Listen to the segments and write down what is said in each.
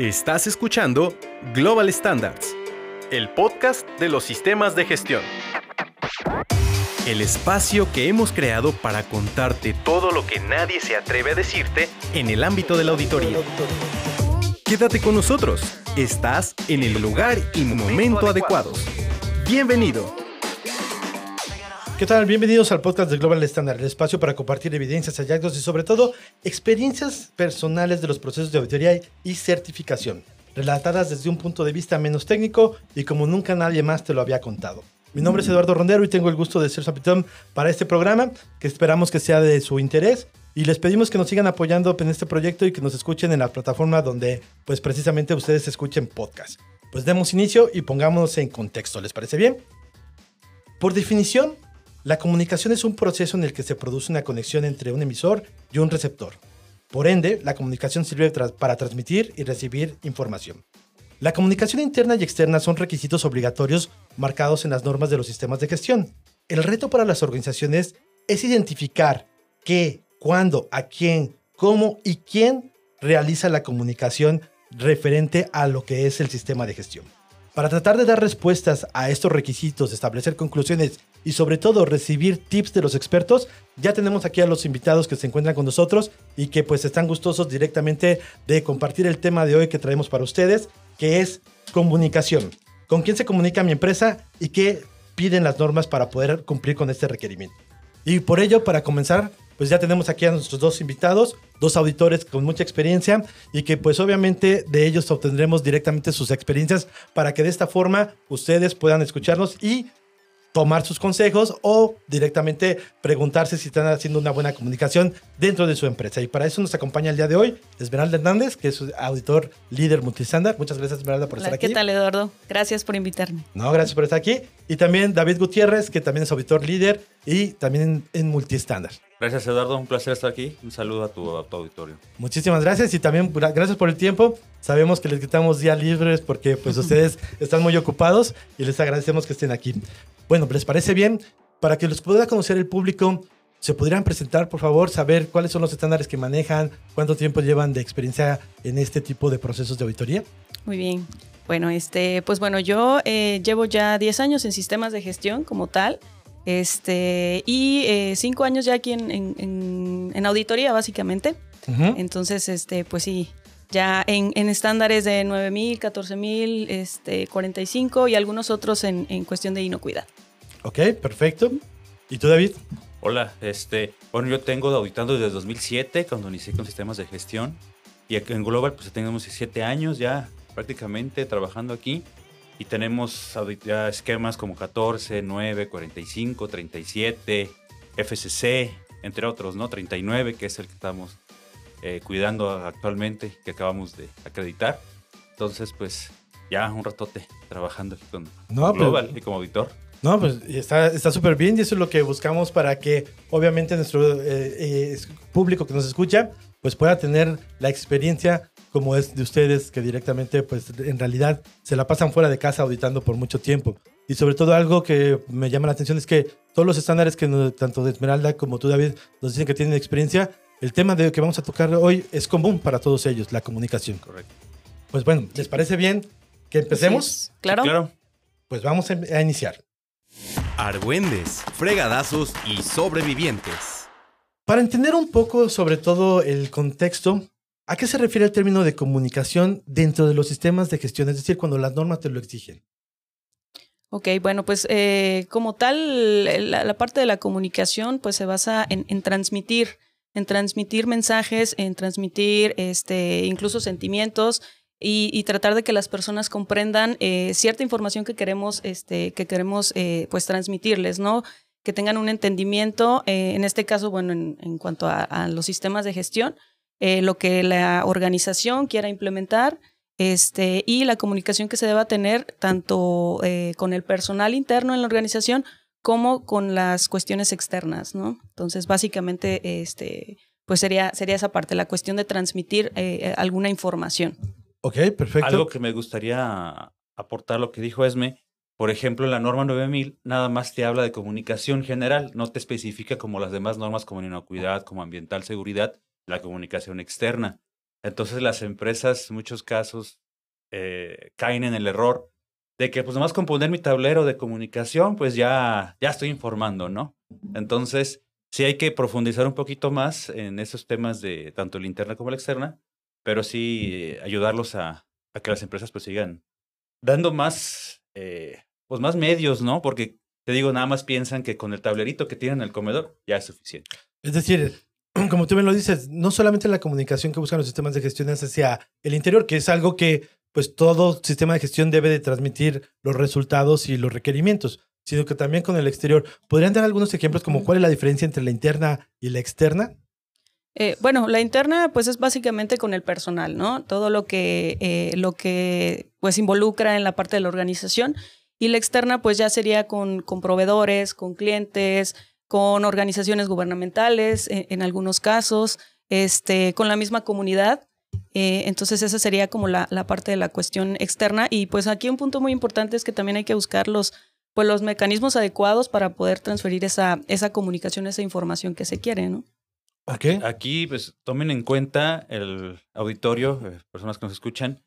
Estás escuchando Global Standards, el podcast de los sistemas de gestión. El espacio que hemos creado para contarte todo lo que nadie se atreve a decirte en el ámbito de la auditoría. Quédate con nosotros. Estás en el lugar y momento adecuados. Bienvenido. ¿Qué tal? Bienvenidos al podcast de Global Standard, el espacio para compartir evidencias, hallazgos y sobre todo experiencias personales de los procesos de auditoría y certificación, relatadas desde un punto de vista menos técnico y como nunca nadie más te lo había contado. Mi nombre es Eduardo Rondero y tengo el gusto de ser su anfitrión para este programa, que esperamos que sea de su interés y les pedimos que nos sigan apoyando en este proyecto y que nos escuchen en la plataforma donde pues precisamente ustedes escuchen podcast. Pues demos inicio y pongámonos en contexto, ¿les parece bien? Por definición, la comunicación es un proceso en el que se produce una conexión entre un emisor y un receptor. Por ende, la comunicación sirve para transmitir y recibir información. La comunicación interna y externa son requisitos obligatorios marcados en las normas de los sistemas de gestión. El reto para las organizaciones es identificar qué, cuándo, a quién, cómo y quién realiza la comunicación referente a lo que es el sistema de gestión. Para tratar de dar respuestas a estos requisitos, establecer conclusiones y sobre todo recibir tips de los expertos, ya tenemos aquí a los invitados que se encuentran con nosotros y que pues están gustosos directamente de compartir el tema de hoy que traemos para ustedes, que es comunicación. ¿Con quién se comunica mi empresa y qué piden las normas para poder cumplir con este requerimiento? Y por ello, para comenzar, pues ya tenemos aquí a nuestros dos invitados, dos auditores con mucha experiencia y que pues obviamente de ellos obtendremos directamente sus experiencias para que de esta forma ustedes puedan escucharnos y tomar sus consejos o directamente preguntarse si están haciendo una buena comunicación dentro de su empresa. Y para eso nos acompaña el día de hoy Esmeralda Hernández, que es auditor líder multistándar. Muchas gracias, Esmeralda, por estar aquí. ¿Qué tal, Eduardo? Gracias por invitarme. No, gracias por estar aquí. Y también David Gutiérrez, que también es auditor líder y también en, multistándar. Gracias, Eduardo. Un placer estar aquí. Un saludo a tu, a tu, auditorio. Muchísimas gracias y también gracias por el tiempo. Sabemos que les quitamos días libres porque pues ustedes están muy ocupados y les agradecemos que estén aquí. Bueno, ¿les parece bien? Para que los pueda conocer el público, ¿se podrían presentar, por favor, saber cuáles son los estándares que manejan, cuánto tiempo llevan de experiencia en este tipo de procesos de auditoría? Muy bien. Bueno, este, pues bueno, yo eh, llevo ya 10 años en sistemas de gestión como tal. Este, y eh, cinco años ya aquí en, auditoría, básicamente. Entonces, este, pues sí, ya en, estándares de 9000, 14000, este, 45 y algunos otros en, cuestión de inocuidad. Ok, perfecto. ¿Y tú, David? Hola, este, bueno, yo tengo auditando desde 2007, cuando inicié con sistemas de gestión. Y en Global, pues tenemos 7 años ya prácticamente trabajando aquí. Y tenemos ya esquemas como 14, 9, 45, 37, FCC, entre otros, ¿no? 39, que es el que estamos eh, cuidando actualmente, que acabamos de acreditar. Entonces, pues ya un ratote trabajando aquí con Global y como auditor. No, pues está súper bien y eso es lo que buscamos para que obviamente nuestro eh, eh, público que nos escucha pues pueda tener la experiencia como es de ustedes que directamente pues en realidad se la pasan fuera de casa auditando por mucho tiempo. Y sobre todo algo que me llama la atención es que todos los estándares que tanto de Esmeralda como tú David nos dicen que tienen experiencia, el tema de que vamos a tocar hoy es común para todos ellos, la comunicación. Correcto. Pues bueno, ¿les parece bien que empecemos? claro. claro. Pues vamos a iniciar. Argüendes, fregadazos y sobrevivientes. Para entender un poco sobre todo el contexto, ¿a qué se refiere el término de comunicación dentro de los sistemas de gestión? Es decir, cuando las normas te lo exigen. Ok, bueno, pues eh, como tal, la, parte de la comunicación pues se basa en, transmitir, en transmitir mensajes, en transmitir este, incluso sentimientos, y, tratar de que las personas comprendan eh, cierta información que queremos, este, que queremos eh, pues transmitirles, ¿no? Que tengan un entendimiento, eh, en este caso, bueno, en, cuanto a, los sistemas de gestión, lo que la organización quiera implementar este, y la comunicación que se deba tener tanto con el personal interno en la organización como con las cuestiones externas, ¿no? Entonces, básicamente, este, pues sería, sería esa parte, la cuestión de transmitir alguna información. Ok, perfecto. Algo que me gustaría aportar lo que dijo Esme, por ejemplo, la norma 9000 nada más te habla de comunicación general, no te especifica como las demás normas como inocuidad, como ambiental seguridad, la comunicación externa. Entonces las empresas, en muchos casos, eh, caen en el error de que pues nomás con poner mi tablero de comunicación, pues ya, ya estoy informando, ¿no? Entonces, sí hay que profundizar un poquito más en esos temas de tanto la interna como la externa, pero sí eh, ayudarlos a, a, que las empresas pues sigan dando más, eh, pues más medios, ¿no? Porque te digo, nada más piensan que con el tablerito que tienen en el comedor ya es suficiente. Es decir, como tú bien lo dices, no solamente la comunicación que buscan los sistemas de gestión es hacia el interior, que es algo que pues todo sistema de gestión debe de transmitir los resultados y los requerimientos, sino que también con el exterior. ¿Podrían dar algunos ejemplos como cuál es la diferencia entre la interna y la externa? Eh, bueno, la interna pues es básicamente con el personal, ¿no? Todo lo que, eh, lo que pues involucra en la parte de la organización y la externa pues ya sería con, con proveedores, con clientes, con organizaciones gubernamentales en, en algunos casos, este, con la misma comunidad eh, entonces esa sería como la, la, parte de la cuestión externa. Y pues aquí un punto muy importante es que también hay que buscar los, pues, los mecanismos adecuados para poder transferir esa, esa comunicación, esa información que se quiere, ¿no? Okay. Aquí, pues, tomen en cuenta el auditorio, eh, personas que nos escuchan,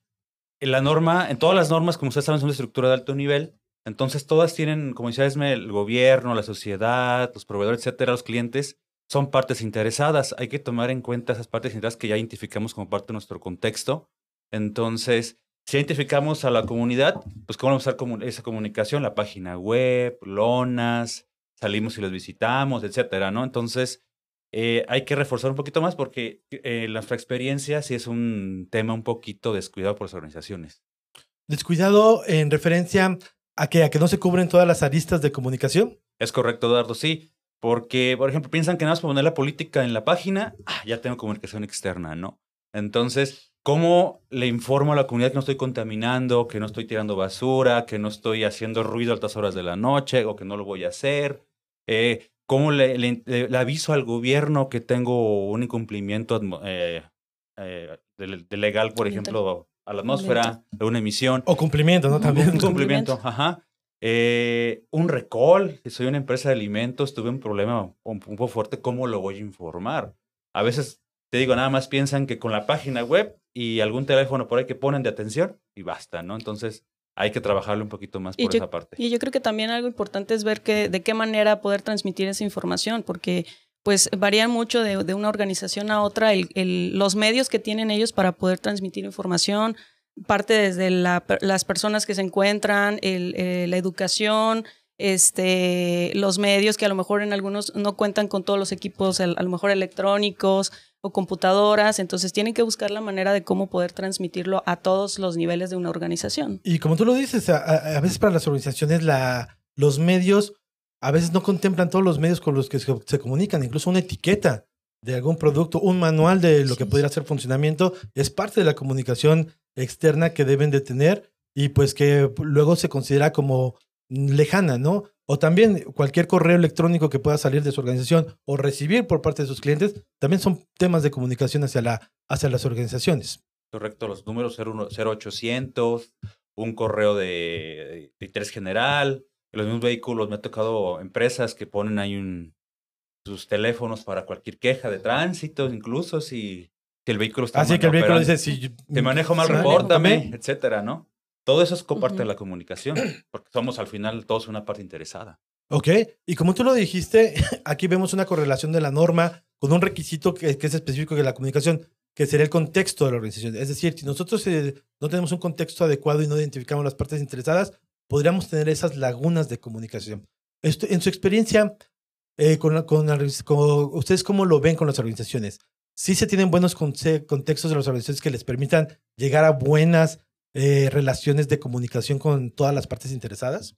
en la norma, en todas las normas, como ustedes saben, son de estructura de alto nivel, entonces todas tienen, como decía Esme, el gobierno, la sociedad, los proveedores, etcétera, los clientes, son partes interesadas. Hay que tomar en cuenta esas partes interesadas que ya identificamos como parte de nuestro contexto. Entonces, si identificamos a la comunidad, pues cómo vamos a usar esa comunicación, la página web, lonas, salimos y los visitamos, etcétera, ¿no? Entonces, eh, hay que reforzar un poquito más porque eh, nuestra experiencia sí es un tema un poquito descuidado por las organizaciones. Descuidado en referencia a que, a que no se cubren todas las aristas de comunicación. Es correcto, Eduardo, sí. Porque, por ejemplo, piensan que nada más por poner la política en la página, ah, ya tengo comunicación externa, ¿no? Entonces, ¿cómo le informo a la comunidad que no estoy contaminando, que no estoy tirando basura, que no estoy haciendo ruido a altas horas de la noche o que no lo voy a hacer? Eh, ¿Cómo le, le, aviso al gobierno que tengo un incumplimiento eh, eh, de, legal, por ejemplo, a la atmósfera, de una emisión? O cumplimiento, ¿no? También. Un cumplimiento, ajá. Eh, un recall, si soy una empresa de alimentos, tuve un problema un, poco fuerte, ¿cómo lo voy a informar? A veces, te digo, nada más piensan que con la página web y algún teléfono por ahí que ponen de atención y basta, ¿no? Entonces, hay que trabajarlo un poquito más por esa parte. Y yo creo que también algo importante es ver que, de qué manera poder transmitir esa información, porque pues varían mucho de, una organización a otra el, el, los medios que tienen ellos para poder transmitir información, parte desde la, las personas que se encuentran, eh, la educación, este, los medios que a lo mejor en algunos no cuentan con todos los equipos, a lo mejor electrónicos o computadoras, entonces tienen que buscar la manera de cómo poder transmitirlo a todos los niveles de una organización. Y como tú lo dices, a, a veces para las organizaciones la, los medios a veces no contemplan todos los medios con los que se, se comunican, incluso una etiqueta de algún producto, un manual de lo que podría ser funcionamiento, es parte de la comunicación externa que deben de tener y pues que luego se considera como lejana, ¿no? O también cualquier correo electrónico que pueda salir de su organización o recibir por parte de sus clientes, también son temas de comunicación hacia, la, hacia las organizaciones. Correcto, los números 0800, un correo de, de interés general, los mismos vehículos, me ha tocado empresas que ponen ahí un, sus teléfonos para cualquier queja de tránsito, incluso si que el vehículo está Así que el vehículo dice, si te manejo mal, repórtame, etcétera, ¿no? Todo eso es parte de la comunicación, porque somos al final todos una parte interesada. Ok, y como tú lo dijiste, aquí vemos una correlación de la norma con un requisito que, es específico de la comunicación, que sería el contexto de la organización. Es decir, si nosotros eh, no tenemos un contexto adecuado y no identificamos las partes interesadas, podríamos tener esas lagunas de comunicación. Esto, en su experiencia, eh, con, con, ¿ustedes cómo lo ven con las organizaciones? sí se tienen buenos contextos de las organizaciones que les permitan llegar a buenas eh, relaciones de comunicación con todas las partes interesadas?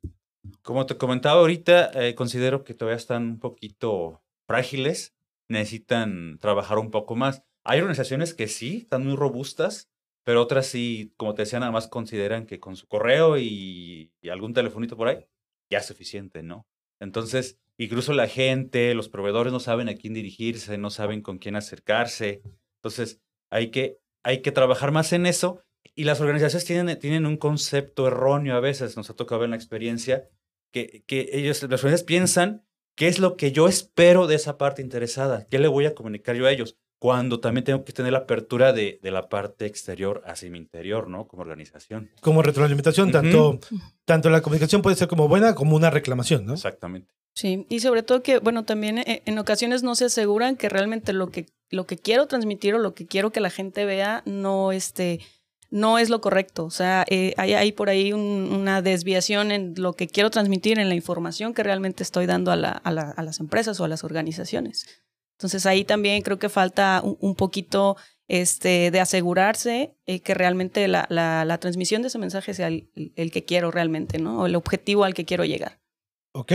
Como te comentaba ahorita, eh, considero que todavía están un poquito frágiles, necesitan trabajar un poco más. Hay organizaciones que sí, están muy robustas, pero otras sí, como te decía, nada más consideran que con su correo y, algún telefonito por ahí ya es suficiente, ¿no? Entonces, Incluso la gente, los proveedores no saben a quién dirigirse, no saben con quién acercarse. Entonces, hay que, hay que trabajar más en eso. Y las organizaciones tienen, tienen un concepto erróneo a veces, nos ha tocado ver en la experiencia, que, que ellos, las organizaciones piensan qué es lo que yo espero de esa parte interesada, qué le voy a comunicar yo a ellos. Cuando también tengo que tener la apertura de, de la parte exterior hacia mi interior, ¿no? Como organización. Como retroalimentación, tanto, tanto la comunicación puede ser como buena como una reclamación, ¿no? Exactamente. Sí, y sobre todo que, bueno, también eh, en ocasiones no se aseguran que realmente lo que, lo que quiero transmitir o lo que quiero que la gente vea no, este, no es lo correcto. O sea, eh, hay, hay por ahí un- una desviación en lo que quiero transmitir, en la información que realmente estoy dando a, la- a la- a las empresas o a las organizaciones. Entonces ahí también creo que falta un, un poquito este, de asegurarse eh, que realmente la, la- la transmisión de ese mensaje sea el, el que quiero realmente, ¿no? O el objetivo al que quiero llegar. Ok.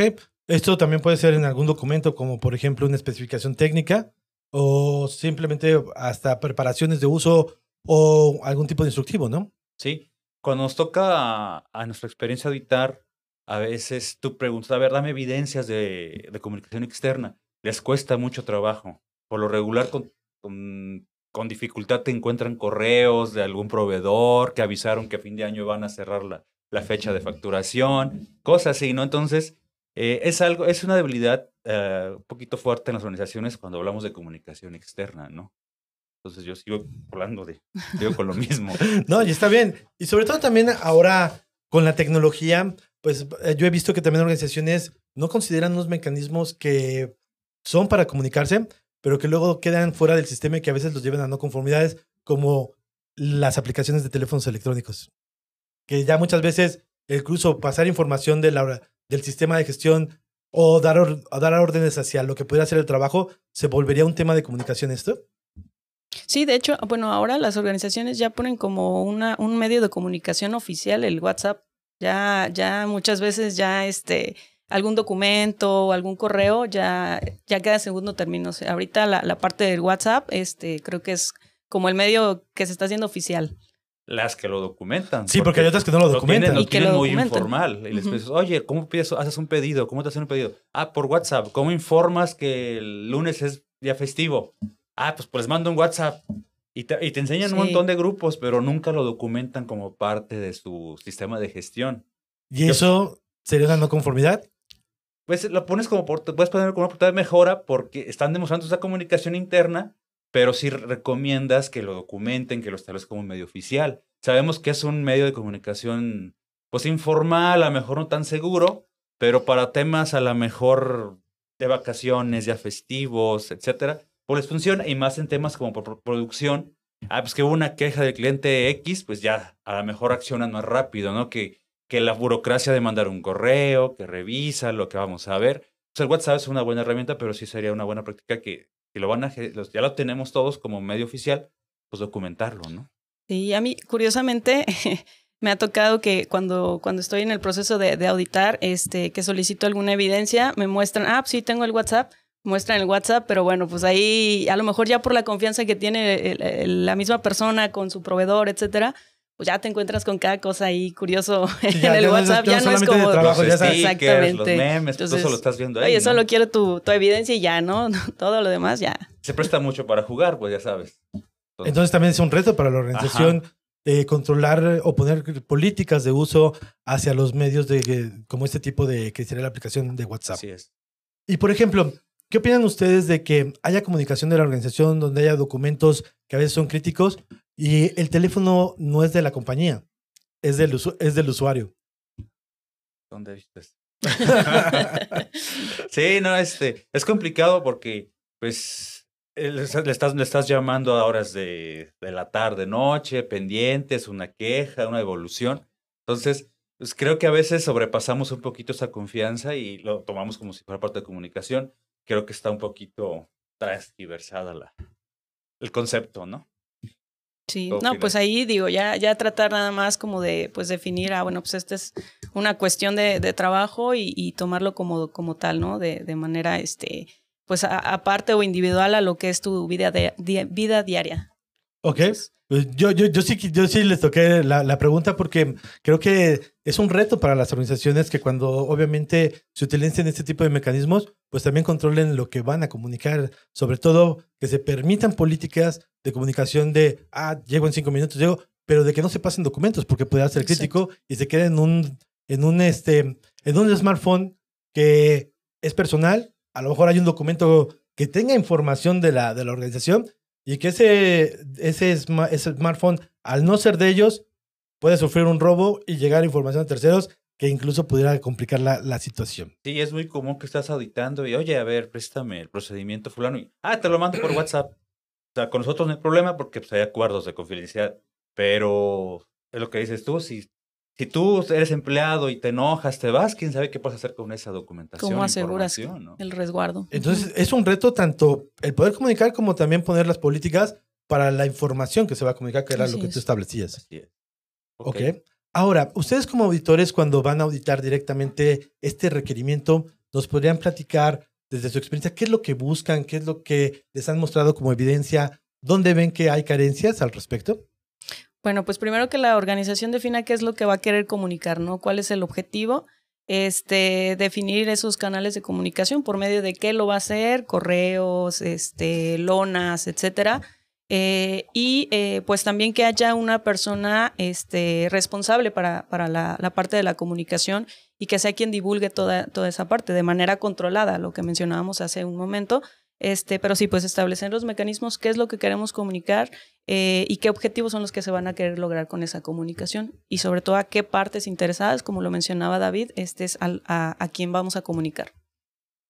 Esto también puede ser en algún documento, como por ejemplo una especificación técnica o simplemente hasta preparaciones de uso o algún tipo de instructivo, ¿no? Sí, cuando nos toca a, a nuestra experiencia auditar, a veces tú preguntas, a ver, dame evidencias de, de comunicación externa. Les cuesta mucho trabajo. Por lo regular, con, con, dificultad te encuentran correos de algún proveedor que avisaron que a fin de año van a cerrar la, la fecha de facturación, cosas así, ¿no? Entonces, eh, es algo, es una debilidad eh, un poquito fuerte en las organizaciones cuando hablamos de comunicación externa, ¿no? Entonces yo sigo hablando de, sigo con lo mismo. No, y está bien. Y sobre todo también ahora con la tecnología, pues eh, yo he visto que también organizaciones no consideran unos mecanismos que son para comunicarse, pero que luego quedan fuera del sistema y que a veces los llevan a no conformidades, como las aplicaciones de teléfonos electrónicos. Que ya muchas veces incluso pasar información del sistema de gestión o dar, dar órdenes hacia lo que pudiera ser el trabajo, se volvería un tema de comunicación esto. Sí, de hecho, bueno, ahora las organizaciones ya ponen como una, un medio de comunicación oficial el WhatsApp. Ya, ya muchas veces ya este algún documento o algún correo ya, ya queda en segundo término. O sea, ahorita la, la parte del WhatsApp, este, creo que es como el medio que se está haciendo oficial. Las que lo documentan. Sí, porque hay otras que no lo Lo tienen, documentan. lo Y que tienen lo muy documentan. informal. Y les Ujú. dices, oye, ¿cómo pides, haces un pedido? ¿Cómo te hacen un pedido? Ah, por WhatsApp. ¿Cómo informas que el lunes es día festivo? Ah, pues, pues les mando un WhatsApp. Y te, y te enseñan un montón de grupos, pero nunca lo documentan como parte de su sistema de gestión. Y eso sería una no conformidad. Pues lo pones como, puedes poner como una oportunidad de mejora porque están demostrando esa comunicación interna, pero sí recomiendas que lo documenten, que lo establezcan como un medio oficial. Sabemos que es un medio de comunicación, pues informal, a lo mejor no tan seguro, pero para temas a lo mejor de vacaciones, ya festivos, etcétera, pues les funciona y más en temas como por producción. Ah, pues que hubo una queja del cliente X, pues ya a lo mejor accionan más rápido, ¿no? Que, que la burocracia de mandar un correo, que revisa lo que vamos a ver. Pues el WhatsApp es una buena herramienta, pero sí sería una buena práctica que, lo van a, ya lo tenemos todos como medio oficial, pues documentarlo, ¿no? Sí, a mí, curiosamente, me ha tocado que cuando, cuando estoy en el proceso de, auditar, este, que solicito alguna evidencia, me muestran, ah, sí, tengo el WhatsApp, muestran el WhatsApp, pero bueno, pues ahí a lo mejor ya por la confianza que tiene la misma persona con su proveedor, etcétera, pues ya te encuentras con cada cosa ahí curioso en ya- el ya no es- WhatsApp, ya ya, no no es solamente de como... trabajo, los ya sabes. stickers, los Exactamente. memes, pues Entonces, eso lo estás viendo ahí. Oye, ¿no? solo quiero tu, tu evidencia y ya, ¿no? Todo lo demás ya. Se presta mucho para jugar, pues ya sabes. Entonces también es un reto para la organización eh, controlar o poner políticas de uso hacia los medios de como este tipo de que sería la aplicación de WhatsApp. Así es. Y por ejemplo, ¿qué opinan ustedes de que haya comunicación de la organización donde haya documentos que a veces son críticos y el teléfono no es de la compañía, es del, es del usuario? ¿Dónde viste? Sí, no, este, es complicado porque, pues, le estás, le estás, llamando a horas de, de la tarde, noche, pendientes, una queja, una evolución. Entonces, pues creo que a veces sobrepasamos un poquito esa confianza y lo tomamos como si fuera parte de comunicación. Creo que está un poquito transgiversada la, el concepto, ¿no? Sí, ¿Qué no, pues ahí digo, ya, ya tratar nada más como de pues definir, ah, bueno, pues esta es una cuestión de, de trabajo y, y tomarlo como, como tal, ¿no? De, de manera, este, pues aparte o individual a lo que es tu vida, de, di- vida diaria. Ok. Pues yo, yo, yo, sí, yo sí les toqué la, la pregunta porque creo que es un reto para las organizaciones que cuando obviamente se utilicen este tipo de mecanismos, pues también controlen lo que van a comunicar, sobre todo que se permitan políticas de comunicación de, ah, llego en cinco minutos, llego, pero de que no se pasen documentos porque puede ser crítico y se quede en un, en un, este, en un smartphone que es personal, a lo mejor hay un documento que tenga información de la, de la organización y que ese, ese, ese smartphone, al no ser de ellos, puede sufrir un robo y llegar información a terceros que incluso pudiera complicar la, la situación. Sí, es muy común que estás auditando y, oye, a ver, préstame el procedimiento fulano. Ah, te lo mando por WhatsApp. O sea, con nosotros no hay problema porque pues, hay acuerdos de confidencialidad. Pero es lo que dices tú, si, si tú eres empleado y te enojas, te vas, quién sabe qué puedes hacer con esa documentación. ¿Cómo aseguras el resguardo? Entonces, es un reto tanto el poder comunicar como también poner las políticas para la información que se va a comunicar, que era Así lo que es. tú establecías. Así es. Ok. Ahora, ustedes como auditores, cuando van a auditar directamente este requerimiento, nos podrían platicar desde su experiencia qué es lo que buscan, qué es lo que les han mostrado como evidencia, dónde ven que hay carencias al respecto. Bueno, pues primero que la organización defina qué es lo que va a querer comunicar, ¿no? ¿Cuál es el objetivo? Este, definir esos canales de comunicación por medio de qué lo va a hacer, correos, este, lonas, etcétera. Eh, y eh, pues también que haya una persona este, responsable para, para la, la parte de la comunicación y que sea quien divulgue toda, toda esa parte de manera controlada, lo que mencionábamos hace un momento. Este, pero sí, pues establecer los mecanismos, qué es lo que queremos comunicar eh, y qué objetivos son los que se van a querer lograr con esa comunicación y sobre todo a qué partes interesadas, como lo mencionaba David, este es al- a, a quién vamos a comunicar.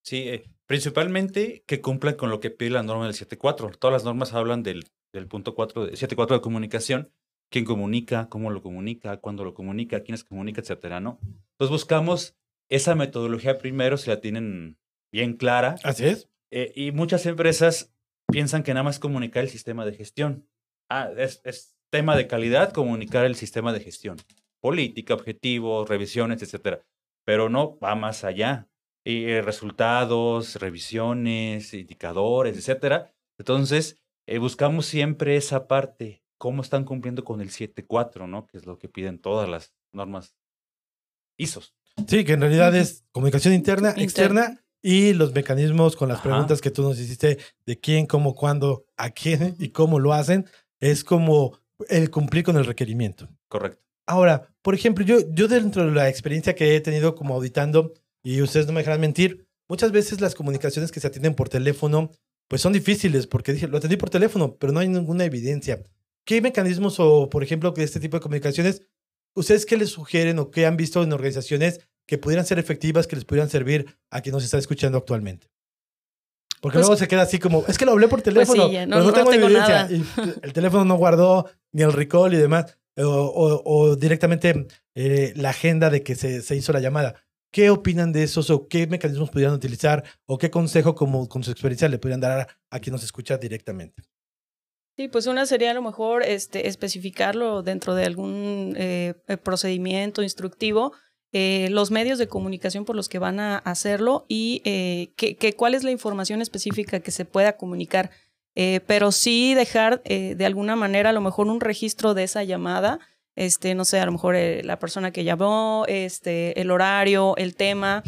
Sí, eh, principalmente que cumplan con lo que pide la norma del 7.4. Todas las normas hablan del, del punto 4, de 7.4 de comunicación. Quién comunica, cómo lo comunica, cuándo lo comunica, quiénes comunica, etcétera, ¿no? Entonces buscamos esa metodología primero, si la tienen bien clara. Así es. Eh, y muchas empresas piensan que nada más comunicar el sistema de gestión. Ah, es, es tema de calidad comunicar el sistema de gestión. Política, objetivos, revisiones, etcétera. Pero no va más allá. Y, eh, resultados, revisiones, indicadores, etcétera. Entonces, eh, buscamos siempre esa parte. ¿Cómo están cumpliendo con el 7.4, no? Que es lo que piden todas las normas ISOs. Sí, que en realidad es comunicación interna, Interna. externa y los mecanismos con las Ajá. preguntas que tú nos hiciste de quién, cómo, cuándo, a quién y cómo lo hacen, es como el cumplir con el requerimiento. Correcto. Ahora, por ejemplo, yo, yo dentro de la experiencia que he tenido como auditando, y ustedes no me dejarán mentir, muchas veces las comunicaciones que se atienden por teléfono, pues son difíciles, porque dije, lo atendí por teléfono, pero no hay ninguna evidencia. ¿Qué mecanismos o, por ejemplo, que este tipo de comunicaciones, ustedes qué les sugieren o qué han visto en organizaciones que pudieran ser efectivas, que les pudieran servir a quien nos está escuchando actualmente? Porque Pues- luego se queda así como, es que lo hablé por teléfono, sí, ya, no- pero no, no tengo, evidencia. nada. Y el teléfono no guardó ni el recall y demás o, o- o directamente eh, la agenda de que se, se hizo la llamada. ¿Qué opinan de esos o qué mecanismos pudieran utilizar o qué consejo como con su experiencia le podrían dar a, a quien nos escucha directamente? Sí, pues una sería a lo mejor este, especificarlo dentro de algún eh, procedimiento instructivo, eh, los medios de comunicación por los que van a hacerlo y eh, que, cuál es la información específica que se pueda comunicar. Eh, pero sí dejar eh, de alguna manera a lo mejor un registro de esa llamada, este, no sé, a lo mejor eh, la persona que llamó, este, el horario, el tema,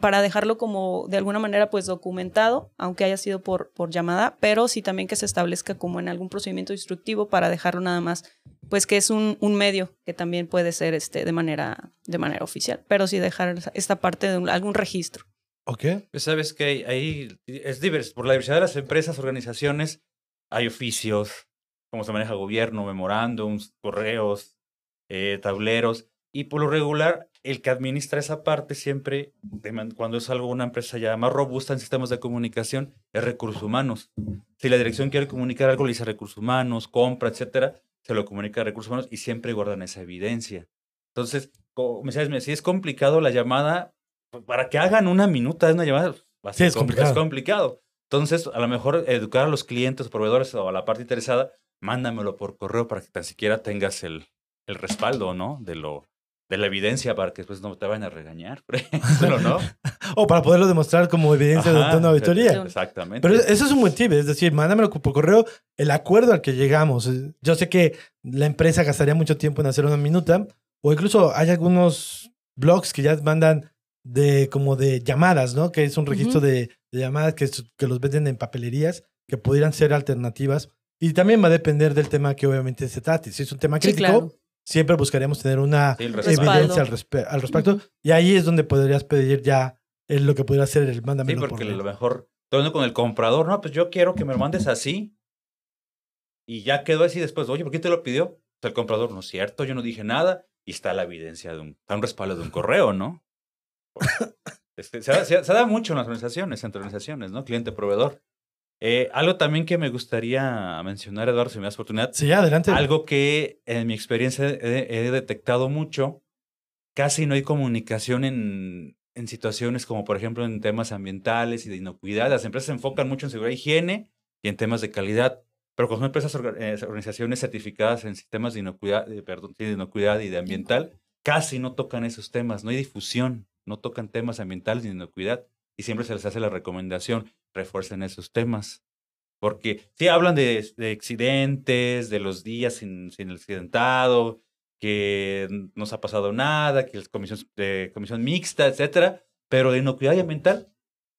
para dejarlo como de alguna manera pues documentado, aunque haya sido por, por llamada, pero sí también que se establezca como en algún procedimiento instructivo para dejarlo nada más, pues que es un, un medio que también puede ser este, de, manera, de manera oficial, pero sí dejar esta parte de un- algún registro. ¿Ok? Pues sabes que ahí es diverso. Por la diversidad de las empresas, organizaciones, hay oficios, cómo se maneja gobierno, memorándums, correos, eh, tableros. Y por lo regular, el que administra esa parte siempre, cuando es algo una empresa ya más robusta en sistemas de comunicación, es recursos humanos. Si la dirección quiere comunicar algo, le dice recursos humanos, compra, etcétera, se lo comunica a recursos humanos y siempre guardan esa evidencia. Entonces, como me decías, si es complicado la llamada, pues, para que hagan una minuta de una llamada, va a Sí, es compl- complicado. Es complicado. Entonces, a lo mejor educar a los clientes, proveedores o a la parte interesada, mándamelo por correo para que tan siquiera tengas el, el respaldo, ¿no? De lo de la evidencia para que después no te vayan a regañar, ejemplo, ¿no? O para poderlo demostrar como evidencia Ajá, de una auditoría. Exactamente. Pero eso es un buen tip, es decir, mándamelo por correo el acuerdo al que llegamos. Yo sé que la empresa gastaría mucho tiempo en hacer una minuta, o incluso hay algunos blogs que ya mandan de como de llamadas, ¿no? Que es un registro de, de llamadas que, que los venden en papelerías, que pudieran ser alternativas. Y también va a depender del tema que obviamente se trate. Si es un tema Sí, crítico, claro. Siempre buscaremos tener una Sí, evidencia al, respe- al respecto. Y ahí es donde podrías pedir ya eh, lo que pudiera ser el Sí, mándamelo por porque a lo mejor, todo con el comprador, no, pues yo quiero que me lo mandes así. Y ya quedó así después, oye, ¿por qué te lo pidió? El comprador, no es cierto, yo no dije nada. Y está la evidencia de un, está un respaldo de un correo, ¿no? Este, se, da, se, da mucho en las organizaciones, entre organizaciones, ¿no? Cliente-proveedor. Eh, algo también que me gustaría mencionar, Eduardo, si me das oportunidad. Sí, adelante. Algo que en mi experiencia he, he detectado mucho, casi no hay comunicación en, en, situaciones como, por ejemplo, en temas ambientales y de inocuidad. Las empresas se enfocan mucho en seguridad e higiene y en temas de calidad, pero con empresas, eh, organizaciones certificadas en sistemas de inocuidad, de, perdón, de inocuidad y de ambiental, casi no tocan esos temas, no hay difusión, no tocan temas ambientales ni de inocuidad y siempre se les hace la recomendación, refuercen esos temas. Porque sí hablan de, de accidentes, de los días sin, accidentado, que no se ha pasado nada, que es comisión, comisión mixta, etcétera, pero de inocuidad y ambiental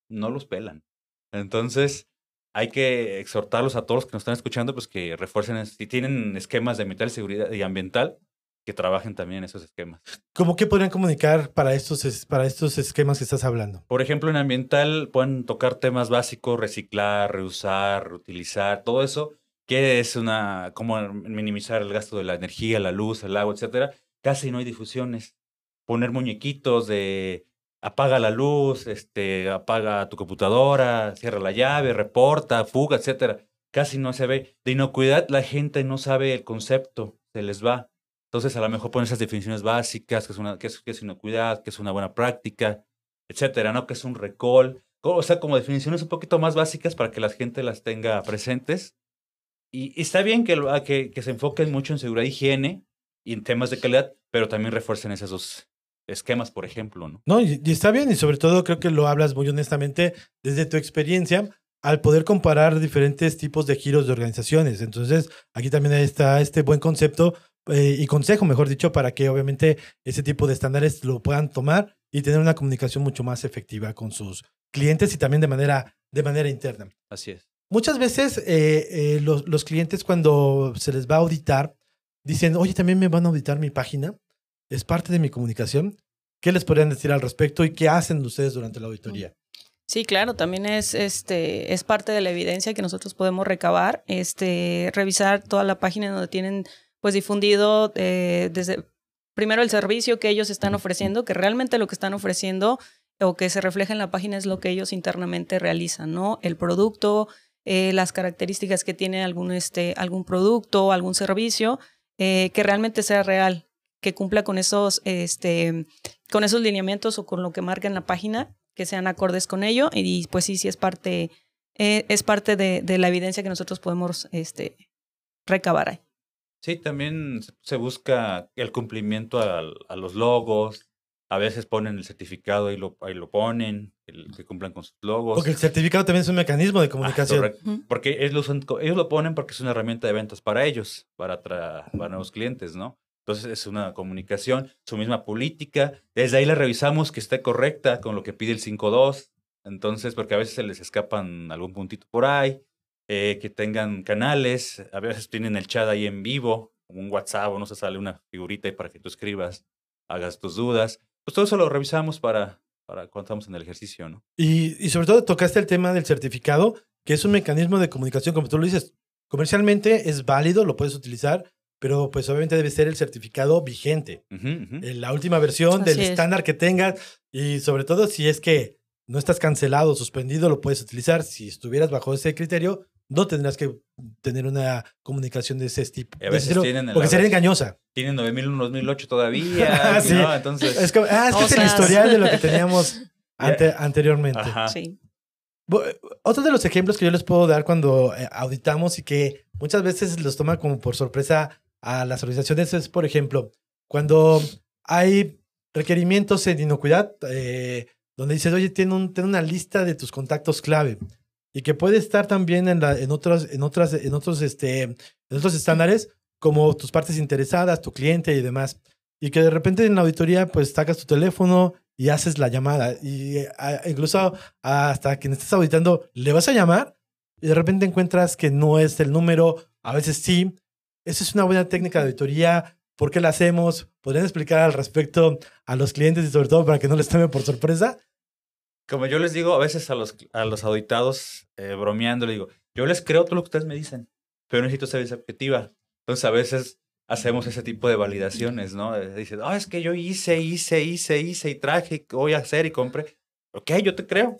no los pelan. Entonces, hay que exhortarlos a todos los que nos están escuchando, pues que refuercen, si tienen esquemas de ambiental, seguridad y ambiental, que trabajen también esos esquemas. ¿Cómo que podrían comunicar para estos, para estos esquemas que estás hablando? Por ejemplo, en ambiental pueden tocar temas básicos, reciclar, reusar, reutilizar, todo eso, que es una, cómo minimizar el gasto de la energía, la luz, el agua, etcétera. Casi no hay difusiones. Poner muñequitos de apaga la luz, este, apaga tu computadora, cierra la llave, reporta, fuga, etcétera. Casi no se ve. De inocuidad la gente no sabe el concepto, se les va. Entonces, a lo mejor ponen esas definiciones básicas, que es, una, que es, que es inocuidad, que es una buena práctica, etcétera, ¿no? Que es un recall. O sea, como definiciones un poquito más básicas para que la gente las tenga presentes. Y, y está bien que, que, que, se enfoquen mucho en seguridad e higiene y en temas de calidad, pero también refuercen esos dos esquemas, por ejemplo, ¿no? No, y, y está bien, y sobre todo creo que lo hablas muy honestamente desde tu experiencia al poder comparar diferentes tipos de giros de organizaciones. Entonces, aquí también está este buen concepto eh, y consejo, mejor dicho, para que obviamente ese tipo de estándares lo puedan tomar y tener una comunicación mucho más efectiva con sus clientes y también de manera, de manera interna. Así es. Muchas veces eh, eh, los, los, clientes cuando se les va a auditar dicen, oye, también me van a auditar mi página, es parte de mi comunicación. ¿Qué les podrían decir al respecto y qué hacen ustedes durante la auditoría? Sí, claro, también es, este, es parte de la evidencia que nosotros podemos recabar, este, revisar toda la página donde tienen pues difundido eh, desde primero el servicio que ellos están ofreciendo, que realmente lo que están ofreciendo o que se refleja en la página es lo que ellos internamente realizan, ¿no? El producto, eh, las características que tiene algún, este, algún producto, algún servicio, eh, que realmente sea real, que cumpla con esos, este, con esos lineamientos o con lo que marca en la página, que sean acordes con ello. Y pues sí, sí es parte, es parte de, de, la evidencia que nosotros podemos este, recabar ahí. Sí, también se busca el cumplimiento a, a, los logos. A veces ponen el certificado y lo, ahí lo ponen, el, que cumplan con sus logos. Porque el certificado también es un mecanismo de comunicación. Ah, porque ellos lo, ellos lo ponen porque es una herramienta de ventas para ellos, para, para nuevos clientes, ¿no? Entonces es una comunicación, su misma política. Desde ahí la revisamos que esté correcta con lo que pide el 5.2. Entonces, porque a veces se les escapan algún puntito por ahí eh, que tengan canales, a veces tienen el chat ahí en vivo, como un WhatsApp o no se sale una figurita ahí para que tú escribas, hagas tus dudas. Pues todo eso lo revisamos para, para cuando estamos en el ejercicio, ¿no? Y, y sobre todo tocaste el tema del certificado, que es un mecanismo de comunicación, como tú lo dices, comercialmente es válido, lo puedes utilizar, pero pues obviamente debe ser el certificado vigente, uh -huh, uh -huh. la última versión Así del es. estándar que tengas y sobre todo si es que no estás cancelado o suspendido, lo puedes utilizar. Si estuvieras bajo ese criterio, no tendrás que tener una comunicación de ese tipo. Y a veces estilo, tienen porque sería engañosa. Tienen 9001, 2008 todavía. sí. ¿no? Entonces. Es, como, ah, es que es el historial de lo que teníamos ante, anteriormente. Ajá. Sí. Otro de los ejemplos que yo les puedo dar cuando eh, auditamos y que muchas veces los toma como por sorpresa a las organizaciones es, por ejemplo, cuando hay requerimientos en inocuidad, eh, donde dices, oye, tiene, un, tiene una lista de tus contactos clave y que puede estar también en, la, en, otros, en, otras, en, otros, este, en otros estándares, como tus partes interesadas, tu cliente y demás. Y que de repente en la auditoría, pues sacas tu teléfono y haces la llamada. Y a, incluso hasta quien estés auditando, le vas a llamar y de repente encuentras que no es el número, a veces sí. Esa es una buena técnica de auditoría. ¿Por qué la hacemos? ¿Podrían explicar al respecto a los clientes y sobre todo para que no les tome por sorpresa? Como yo les digo a veces a los, a los auditados, eh, bromeando, les digo, yo les creo todo lo que ustedes me dicen. pero necesito ser objetiva. Entonces a veces hacemos ese tipo de validaciones, ¿no? Dices, ah, es que yo hice, hice, hice, hice y traje, voy a hacer y compré. Ok, yo te creo.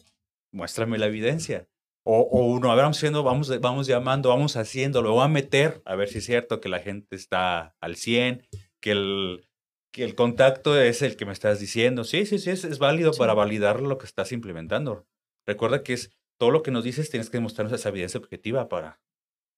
Muéstrame la evidencia. O, o uno, a ver, vamos haciendo, vamos, vamos llamando, vamos haciendo, lo voy a meter, a ver si es cierto que la gente está al 100, que el, que el contacto es el que me estás diciendo. Sí, sí, sí, es, es válido para validar lo que estás implementando. Recuerda que es todo lo que nos dices, tienes que mostrarnos esa evidencia objetiva para,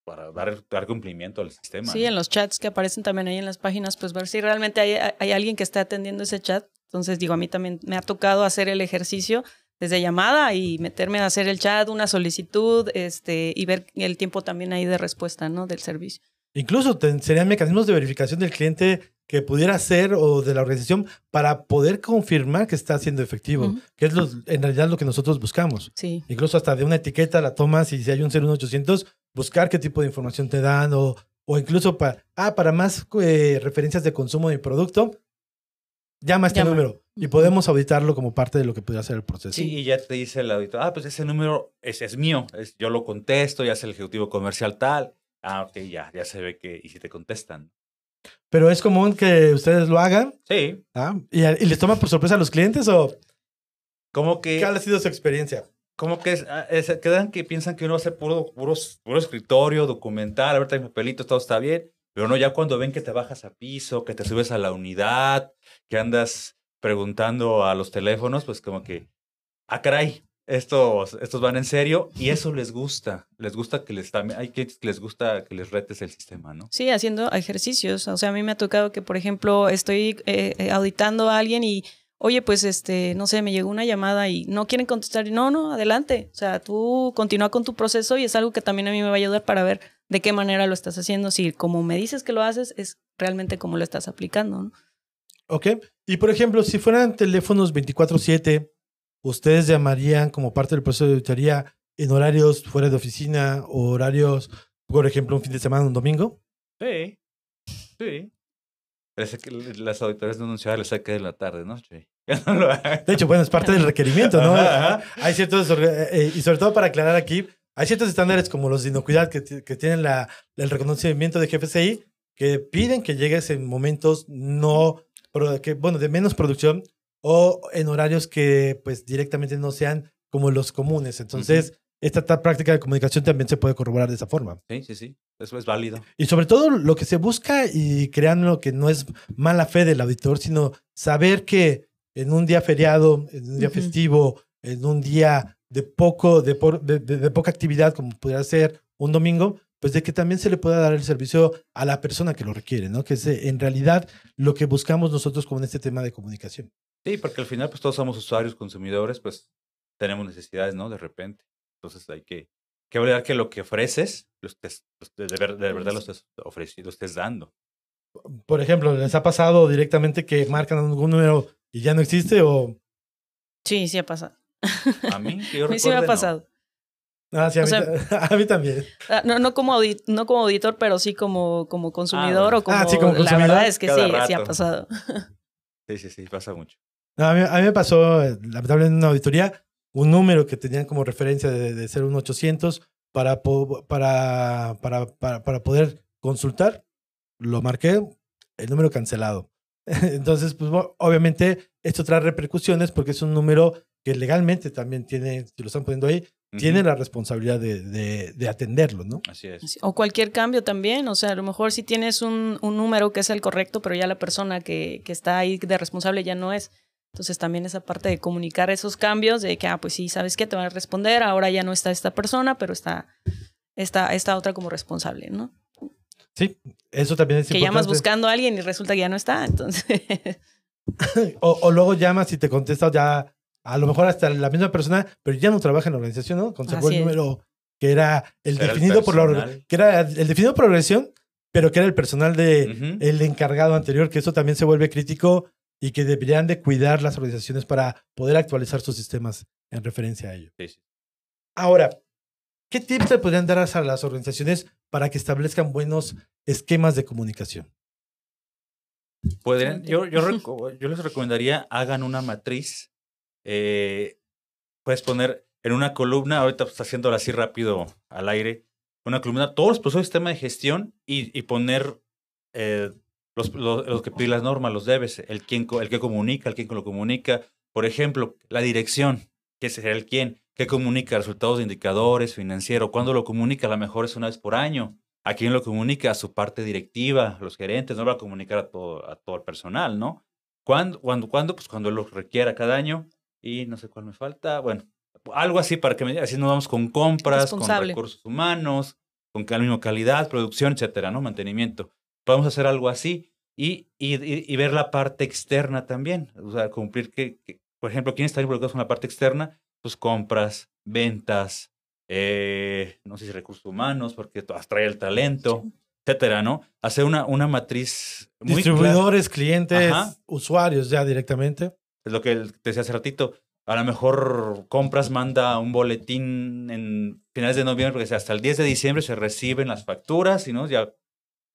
para dar, dar cumplimiento al sistema. Sí, en los chats que aparecen también ahí en las páginas, pues ver si realmente hay, hay alguien que está atendiendo ese chat. Entonces, digo, a mí también me ha tocado hacer el ejercicio desde llamada y meterme a hacer el chat, una solicitud, este, y ver el tiempo también ahí de respuesta, ¿no? Del servicio. Incluso serían mecanismos de verificación del cliente que pudiera hacer o de la organización para poder confirmar que está siendo efectivo, que es en realidad lo que nosotros buscamos. Sí. Incluso hasta de una etiqueta la tomas y si hay un 01800, buscar qué tipo de información te dan o, o incluso para, ah, para más eh, referencias de consumo de producto, llama a este número y podemos auditarlo como parte de lo que puede hacer el proceso. Sí, y ya te dice el auditor, ah, pues ese número es, es mío, es, yo lo contesto, ya es el ejecutivo comercial tal. Ah, ok, ya, ya se ve que, y si te contestan. Pero es común que ustedes lo hagan. Sí. ¿Ah? ¿Y, les toma por sorpresa a los clientes o? ¿Cómo que? ¿Qué ha sido su experiencia? Como que ah, quedan que piensan que uno hace puro, puro, puro escritorio, documental, a ver, trae papelito, todo está bien. Pero no, ya cuando ven que te bajas a piso, que te subes a la unidad, que andas preguntando a los teléfonos, pues como que, ah, caray, estos, estos van en serio y eso les gusta. Les gusta que les también, hay que les gusta que les retes el sistema, ¿no? Sí, haciendo ejercicios. O sea, a mí me ha tocado que, por ejemplo, estoy eh, eh, auditando a alguien y, oye, pues este, no sé, me llegó una llamada y no quieren contestar. No, no, adelante. O sea, tú continúa con tu proceso y es algo que también a mí me va a ayudar para ver de qué manera lo estás haciendo. Si como me dices que lo haces, es realmente como lo estás aplicando, ¿no? Ok. Y por ejemplo, si fueran teléfonos 24/7, ¿ustedes llamarían como parte del proceso de auditoría en horarios fuera de oficina o horarios, por ejemplo, un fin de semana, un domingo? Sí. Sí. Parece que las auditorías denunciadas les sacan de la tarde, ¿no? De hecho, bueno, es parte del requerimiento, ¿no? Hay ciertos, eh, eh, y sobre todo para aclarar aquí, hay ciertos estándares como los de inocuidad que, que tienen la, el reconocimiento de GFCI que piden que llegues en momentos no que, bueno, de menos producción o en horarios que pues directamente no sean como los comunes. Entonces, esta práctica de comunicación también se puede corroborar de esa forma. Sí, sí, sí. Eso es válido. Y sobre todo lo que se busca, y lo que no es mala fe del auditor, sino saber que en un día feriado, en un día festivo, en un día de poco, de, de, de, poca actividad, como pudiera ser un domingo, pues de que también se le pueda dar el servicio a la persona que lo requiere, ¿no? Que es en realidad lo que buscamos nosotros con este tema de comunicación. Sí, porque al final pues todos somos usuarios, consumidores, pues tenemos necesidades, ¿no? De repente. Entonces hay que, que validar que lo que ofreces, de, verdad lo estés ofreciendo, lo estés dando. Por ejemplo, ¿les ha pasado directamente que marcan algún número y ya no existe o...? Sí, sí ha pasado. A mí, que yo sí me ha pasado. Ah, sí, a, mí, también. Ah, no, no, como no como auditor, pero sí como, como consumidor ah, o como, sí, como consumidor. La verdad es que sí, sí ha pasado. Sí, sí, sí, pasa mucho. A, mí, a, mí, me pasó, lamentablemente, en una auditoría, un número que tenían como referencia de, de ser un 800 para, para, para, para, para poder consultar. Lo marqué, el número cancelado. Entonces, pues obviamente esto trae repercusiones porque es un número que legalmente también tiene, si lo están poniendo ahí, tiene la responsabilidad de, de, atenderlo, ¿no? Así es. O cualquier cambio también, o sea, a lo mejor si tienes un, un número que es el correcto, pero ya la persona que, que, está ahí de responsable ya no es. Entonces también esa parte de comunicar esos cambios, de que, ah, pues sí, ¿sabes qué? Te van a responder, ahora ya no está esta persona, pero está esta, esta otra como responsable, ¿no? Sí, eso también es que importante. Que llamas buscando a alguien y resulta que ya no está, entonces... o, o luego llamas y te contesta ya a lo mejor hasta la misma persona, pero ya no trabaja en la organización, ¿no? Conservó el número que era el definido por la que era el definido por organización, pero que era el personal de el encargado anterior, que eso también se vuelve crítico y que deberían de cuidar las organizaciones para poder actualizar sus sistemas en referencia a ello. Ahora, ¿qué tips le podrían dar a las organizaciones para que establezcan buenos esquemas de comunicación? Podrían, yo, yo, yo les recomendaría hagan una matriz eh, puedes poner en una columna, ahorita está haciéndolo así rápido al aire, una columna, todos los procesos de sistema de gestión y, y poner eh, los, los, que piden las normas, los debes, el, quien, el que comunica, el quien lo comunica. Por ejemplo, la dirección, que sería el quién, que comunica resultados de indicadores, financiero, cuándo lo comunica, a lo mejor es una vez por año. ¿A quién lo comunica? A su parte directiva, los gerentes, no va a comunicar a todo, a todo el personal, ¿no? ¿Cuándo? ¿Cuándo? ¿Cuándo? Pues cuando lo requiera cada año. Y no sé cuál me falta. Bueno, algo así para que me así nos vamos con compras, con recursos humanos, con la misma calidad, producción, etcétera, ¿no? Mantenimiento. Podemos hacer algo así y, y, y, ver la parte externa también. O sea, cumplir que, por ejemplo, ¿quién está involucrado con la parte externa? Pues compras, ventas, eh, no sé si recursos humanos, porque atrae el talento, etcétera, ¿no? Hacer una, una matriz. Distribuidores, clientes, usuarios ya directamente. Es lo que te decía hace ratito. A lo mejor compras manda un boletín en finales de noviembre, porque hasta el 10 de diciembre se reciben las facturas y no ya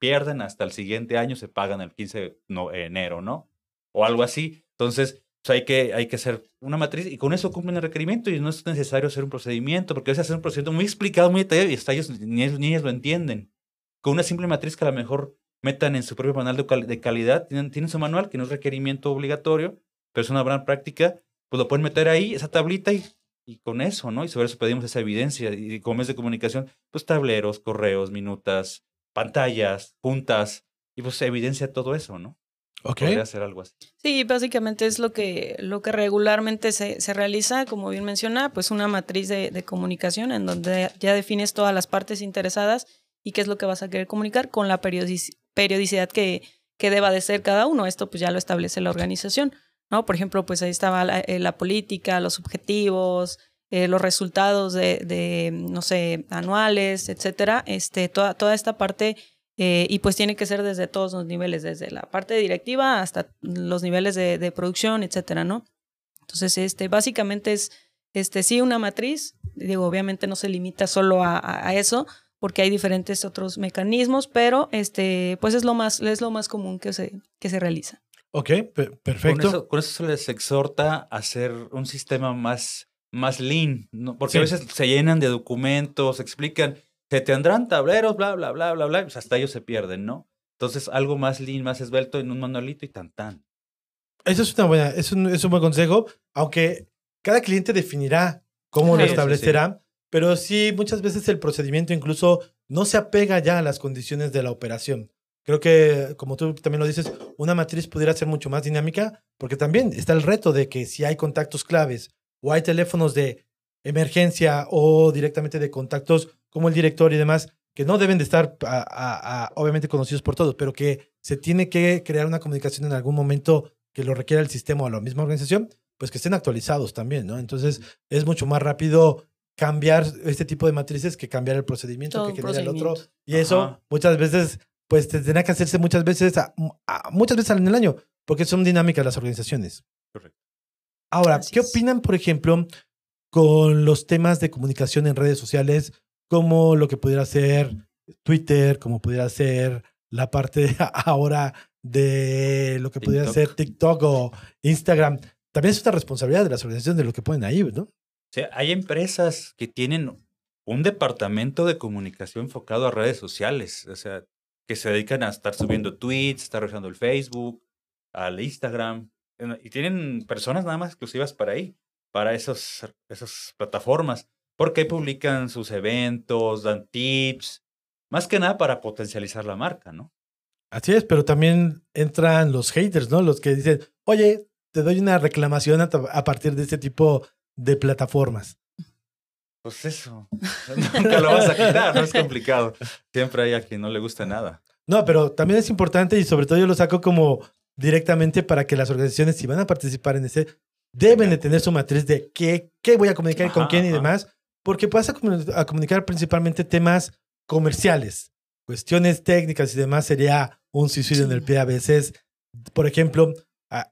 pierden hasta el siguiente año, se pagan el 15 de enero, ¿no? O algo así. Entonces, pues hay que, hay que hacer una matriz y con eso cumplen el requerimiento y no es necesario hacer un procedimiento, porque a veces hacer un procedimiento muy explicado, muy detallado y hasta ellos ni, ellos lo entienden. Con una simple matriz que a lo mejor metan en su propio manual de, calidad, tienen, tienen su manual que no es requerimiento obligatorio, pero es una buena práctica, pues lo pueden meter ahí, esa tablita y, y con eso, ¿no? Y sobre eso pedimos esa evidencia. Y como es de comunicación, pues tableros, correos, minutas, pantallas, puntas, y pues evidencia todo eso, ¿no? Podría hacer algo así. Sí, básicamente es lo que, lo que regularmente se, se realiza, como bien menciona, pues una matriz de, de, comunicación en donde ya defines todas las partes interesadas y qué es lo que vas a querer comunicar con la periodicidad que, que deba de ser cada uno. Esto pues ya lo establece la organización, ¿no? Por ejemplo, pues ahí estaba la, eh, la política, los objetivos, eh, los resultados de, de, no sé, anuales, etcétera, este, toda, toda esta parte eh, y pues tiene que ser desde todos los niveles, desde la parte directiva hasta los niveles de, de producción, etcétera, ¿no? Entonces, este, básicamente es, este, sí, una matriz, digo, obviamente no se limita solo a, a, eso, porque hay diferentes otros mecanismos, pero este, pues es lo más, es lo más común que se, que se realiza. Ok, perfecto. Con eso, con eso se les exhorta a hacer un sistema más, más lean, ¿no? porque sí. a veces se llenan de documentos, explican se tendrán tableros, bla, bla, bla, bla, bla, pues hasta ellos se pierden, ¿no? Entonces, algo más lean, más esbelto en un manualito y tan tan. Eso es una buena, es un, es un buen consejo, aunque cada cliente definirá cómo sí, lo establecerá, sí. pero sí, muchas veces el procedimiento incluso no se apega ya a las condiciones de la operación. Creo que, como tú también lo dices, una matriz pudiera ser mucho más dinámica, porque también está el reto de que si hay contactos claves o hay teléfonos de emergencia o directamente de contactos como el director y demás, que no deben de estar a, a, a, obviamente conocidos por todos, pero que se tiene que crear una comunicación en algún momento que lo requiera el sistema o la misma organización, pues que estén actualizados también, ¿no? Entonces es mucho más rápido cambiar este tipo de matrices que cambiar el procedimiento Todo que genera el otro. Y Ajá. eso muchas veces, pues tendrá que hacerse muchas veces, a, muchas veces en el año, porque son dinámicas las organizaciones. Correcto. Ahora, Así ¿qué es. opinan, por ejemplo, con los temas de comunicación en redes sociales? como lo que pudiera ser Twitter, como pudiera ser la parte ahora de lo que TikTok. pudiera ser TikTok o Instagram. También es una responsabilidad de las organizaciones de lo que ponen ahí, ¿no? O sea, hay empresas que tienen un departamento de comunicación enfocado a redes sociales, o sea, que se dedican a estar subiendo tweets, estar revisando el Facebook, al Instagram, y tienen personas nada más exclusivas para ahí, para esos, esas plataformas porque publican sus eventos, dan tips, más que nada para potencializar la marca, ¿no? Así es, pero también entran los haters, ¿no? Los que dicen, oye, te doy una reclamación a, a partir de este tipo de plataformas. Pues eso, nunca lo vas a quitar, no es complicado. Siempre hay a quien no le gusta nada. No, pero también es importante y sobre todo yo lo saco como directamente para que las organizaciones, si van a participar en ese, deben de tener su matriz de qué, qué voy a comunicar ajá, con quién y demás, porque vas a, a, comunicar principalmente temas comerciales, cuestiones técnicas y demás sería un suicidio sí. en el pie a veces. Por ejemplo,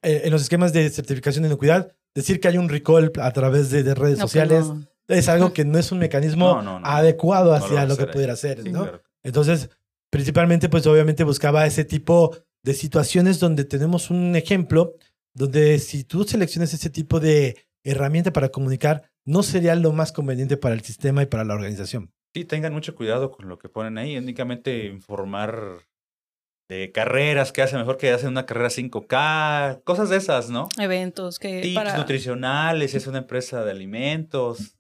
eh, en los esquemas de certificación de inocuidad, decir que hay un recall a través de, de redes no, sociales no. es algo que no es un mecanismo no, adecuado hacia lo, lo que pudiera hacer, sí, ¿no? Claro. Entonces, principalmente, pues obviamente buscaba ese tipo de situaciones donde tenemos un ejemplo, donde si tú seleccionas ese tipo de herramienta para comunicar, no sería lo más conveniente para el sistema y para la organización. Sí, tengan mucho cuidado con lo que ponen ahí. Únicamente informar de carreras que hacen mejor que hacen una carrera 5K, cosas de esas, ¿no? Eventos que Tips para... nutricionales, es una empresa de alimentos,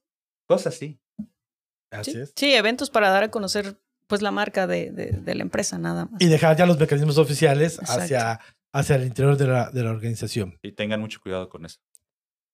cosas así. Así sí, es. sí, eventos para dar a conocer pues la marca de, de, de la empresa nada más. Y dejar ya los mecanismos oficiales Exacto. hacia, hacia el interior de la, de la organización. Y tengan mucho cuidado con eso.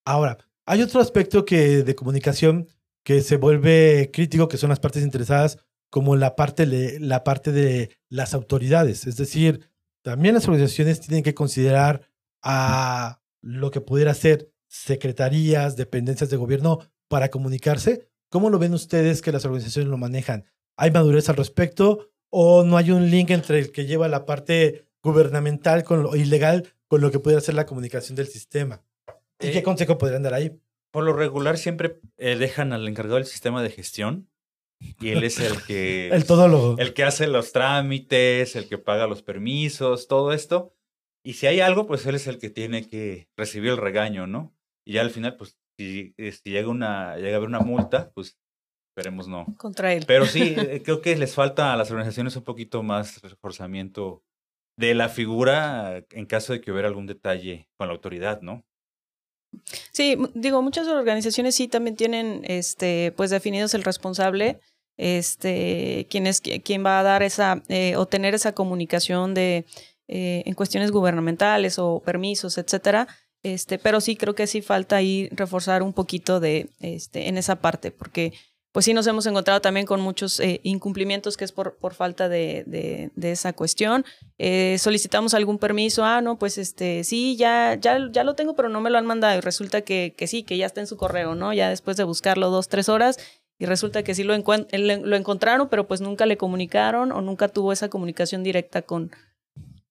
Ahora, hay otro aspecto que de comunicación que se vuelve crítico, que son las partes interesadas, como la parte, le- la parte de las autoridades. Es decir, también las organizaciones tienen que considerar a lo que pudiera ser secretarías, dependencias de gobierno para comunicarse. ¿Cómo lo ven ustedes que las organizaciones lo manejan? ¿Hay madurez al respecto o no hay un link entre el que lleva la parte gubernamental con lo ilegal con lo que pudiera ser la comunicación del sistema? ¿Y qué Eh, consejo podrían dar ahí? Por lo regular siempre eh, dejan al encargado del sistema de gestión y él es el que El todólogo. el que hace los trámites, el que paga los permisos, todo esto. Y si hay algo, pues él es el que tiene que recibir el regaño, ¿no? Y ya al final, pues si, eh, si llega una llega a haber una multa, pues esperemos no. Contra él. Pero sí, eh, creo que les falta a las organizaciones un poquito más reforzamiento de la figura en caso de que hubiera algún detalle con la autoridad, ¿no? Sí, digo, muchas organizaciones sí también tienen este, pues definidos el responsable, este, quién es qui- quién va a dar esa, eh, o tener esa comunicación de eh, en cuestiones gubernamentales o permisos, etcétera. Este, pero sí creo que sí falta ahí reforzar un poquito de este, en esa parte, porque pues sí nos hemos encontrado también con muchos eh, incumplimientos que es por, por falta de, de, esa cuestión. Eh, solicitamos algún permiso, ah, no, pues este, sí, ya, ya, ya lo tengo, pero no me lo han mandado. Y resulta que, que sí, que ya está en su correo, ¿no? Ya después de buscarlo dos, tres horas, y resulta que sí lo, lo encontraron, pero pues nunca le comunicaron o nunca tuvo esa comunicación directa con,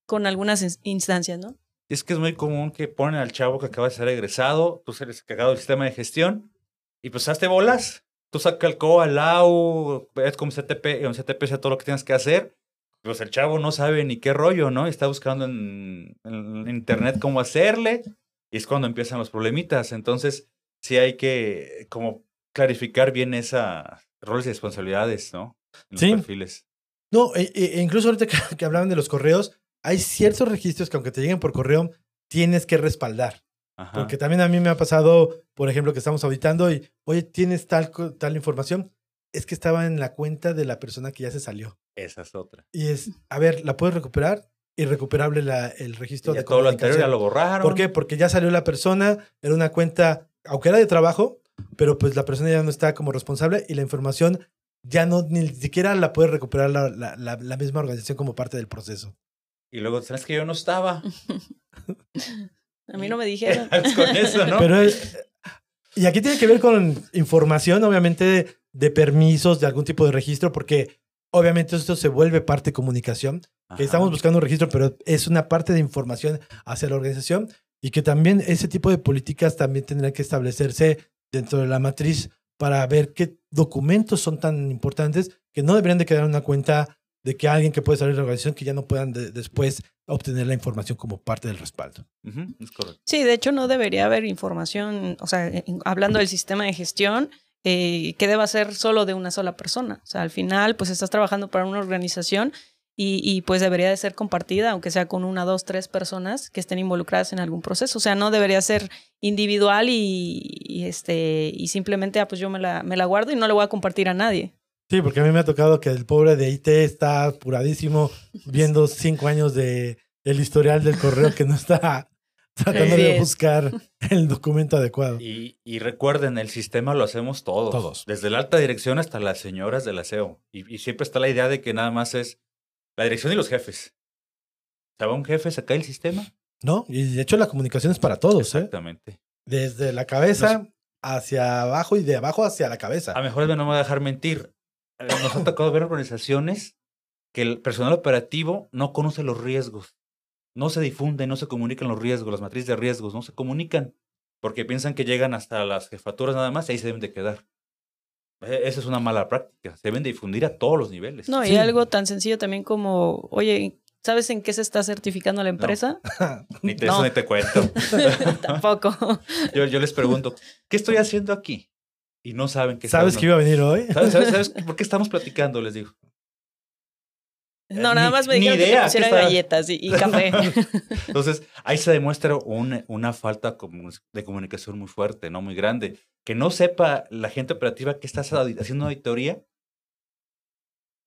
con algunas ins- instancias, ¿no? Es que es muy común que ponen al chavo que acaba de ser egresado, tú eres cagado del sistema de gestión, y pues hazte bolas. Tú saca el COA, el AU, ves como CTP, en CTP sea todo lo que tienes que hacer. Pues el chavo no sabe ni qué rollo, ¿no? Está buscando en, en internet cómo hacerle, y es cuando empiezan los problemitas. Entonces, sí hay que como clarificar bien esas roles y responsabilidades, ¿no? En los Sí. perfiles. No, e, e- e incluso ahorita que, que hablaban de los correos, hay ciertos registros que aunque te lleguen por correo, tienes que respaldar. Ajá. Porque también a mí me ha pasado, por ejemplo, que estamos auditando y, oye, ¿tienes tal, tal información? Es que estaba en la cuenta de la persona que ya se salió. Esa es otra. Y es, a ver, ¿la puedes recuperar? Irrecuperable la, el registro Y ya de todo lo anterior ya lo borraron. ¿Por qué? Porque ya salió la persona, era una cuenta, aunque era de trabajo, pero pues la persona ya no está como responsable y la información ya no, ni siquiera la puede recuperar la, la- la- la misma organización como parte del proceso. Y luego, ¿sabes que yo no estaba? A mí no me dijeron. con eso, ¿no? Pero es- y aquí tiene que ver con información, obviamente, de permisos, de algún tipo de registro, porque obviamente esto se vuelve parte de comunicación, que estamos buscando un registro, pero es una parte de información hacia la organización y que también ese tipo de políticas también tendrán que establecerse dentro de la matriz para ver qué documentos son tan importantes que no deberían de quedar en una cuenta de que alguien que puede salir de la organización que ya no puedan de- después obtener la información como parte del respaldo. Es correcto. Sí, de hecho no debería haber información, o sea, en- hablando del sistema de gestión, eh, que deba ser solo de una sola persona. O sea, al final, pues estás trabajando para una organización y, y, pues debería de ser compartida, aunque sea con una, dos, tres personas que estén involucradas en algún proceso. O sea, no debería ser individual y, y, este, y simplemente, ah, pues yo me la, me la guardo y no le voy a compartir a nadie. Sí, porque a mí me ha tocado que el pobre de IT está apuradísimo viendo cinco años de el historial del correo que no está tratando de buscar el documento adecuado. Y, y recuerden, el sistema lo hacemos todos. Todos. Desde la alta dirección hasta las señoras del aseo. Y, y siempre está la idea de que nada más es la dirección y los jefes. ¿Sabe un jefe saca el sistema? ¿No? Y de hecho la comunicación es para todos, ¿eh? Exactamente. Desde la cabeza hacia abajo y de abajo hacia la cabeza. A mejor no me voy a dejar mentir. Eh, Nos ha tocado ver organizaciones que el personal operativo no conoce los riesgos. No se difunden, no se comunican los riesgos, las matrices de riesgos, no se comunican. Porque piensan que llegan hasta las jefaturas nada más y ahí se deben de quedar. Eh, Esa es una mala práctica. Se deben de difundir a todos los niveles. No, Sí. y algo tan sencillo también como, oye, ¿sabes en qué se está certificando la empresa? Ni te, No. Eso ni te cuento. Tampoco. yo, yo les pregunto, ¿qué estoy haciendo aquí? Y no saben que ¿Sabes que iba a venir hoy? ¿Sabes, sabes, sabes por qué estamos platicando? Les digo. No, Ni- nada más me ni dijeron que idea, te pusiera ¿qué está? galletas y, y café. Entonces, ahí se demuestra un- una falta de comunicación muy fuerte, ¿no? Muy grande. Que no sepa la gente operativa que estás haciendo auditoría.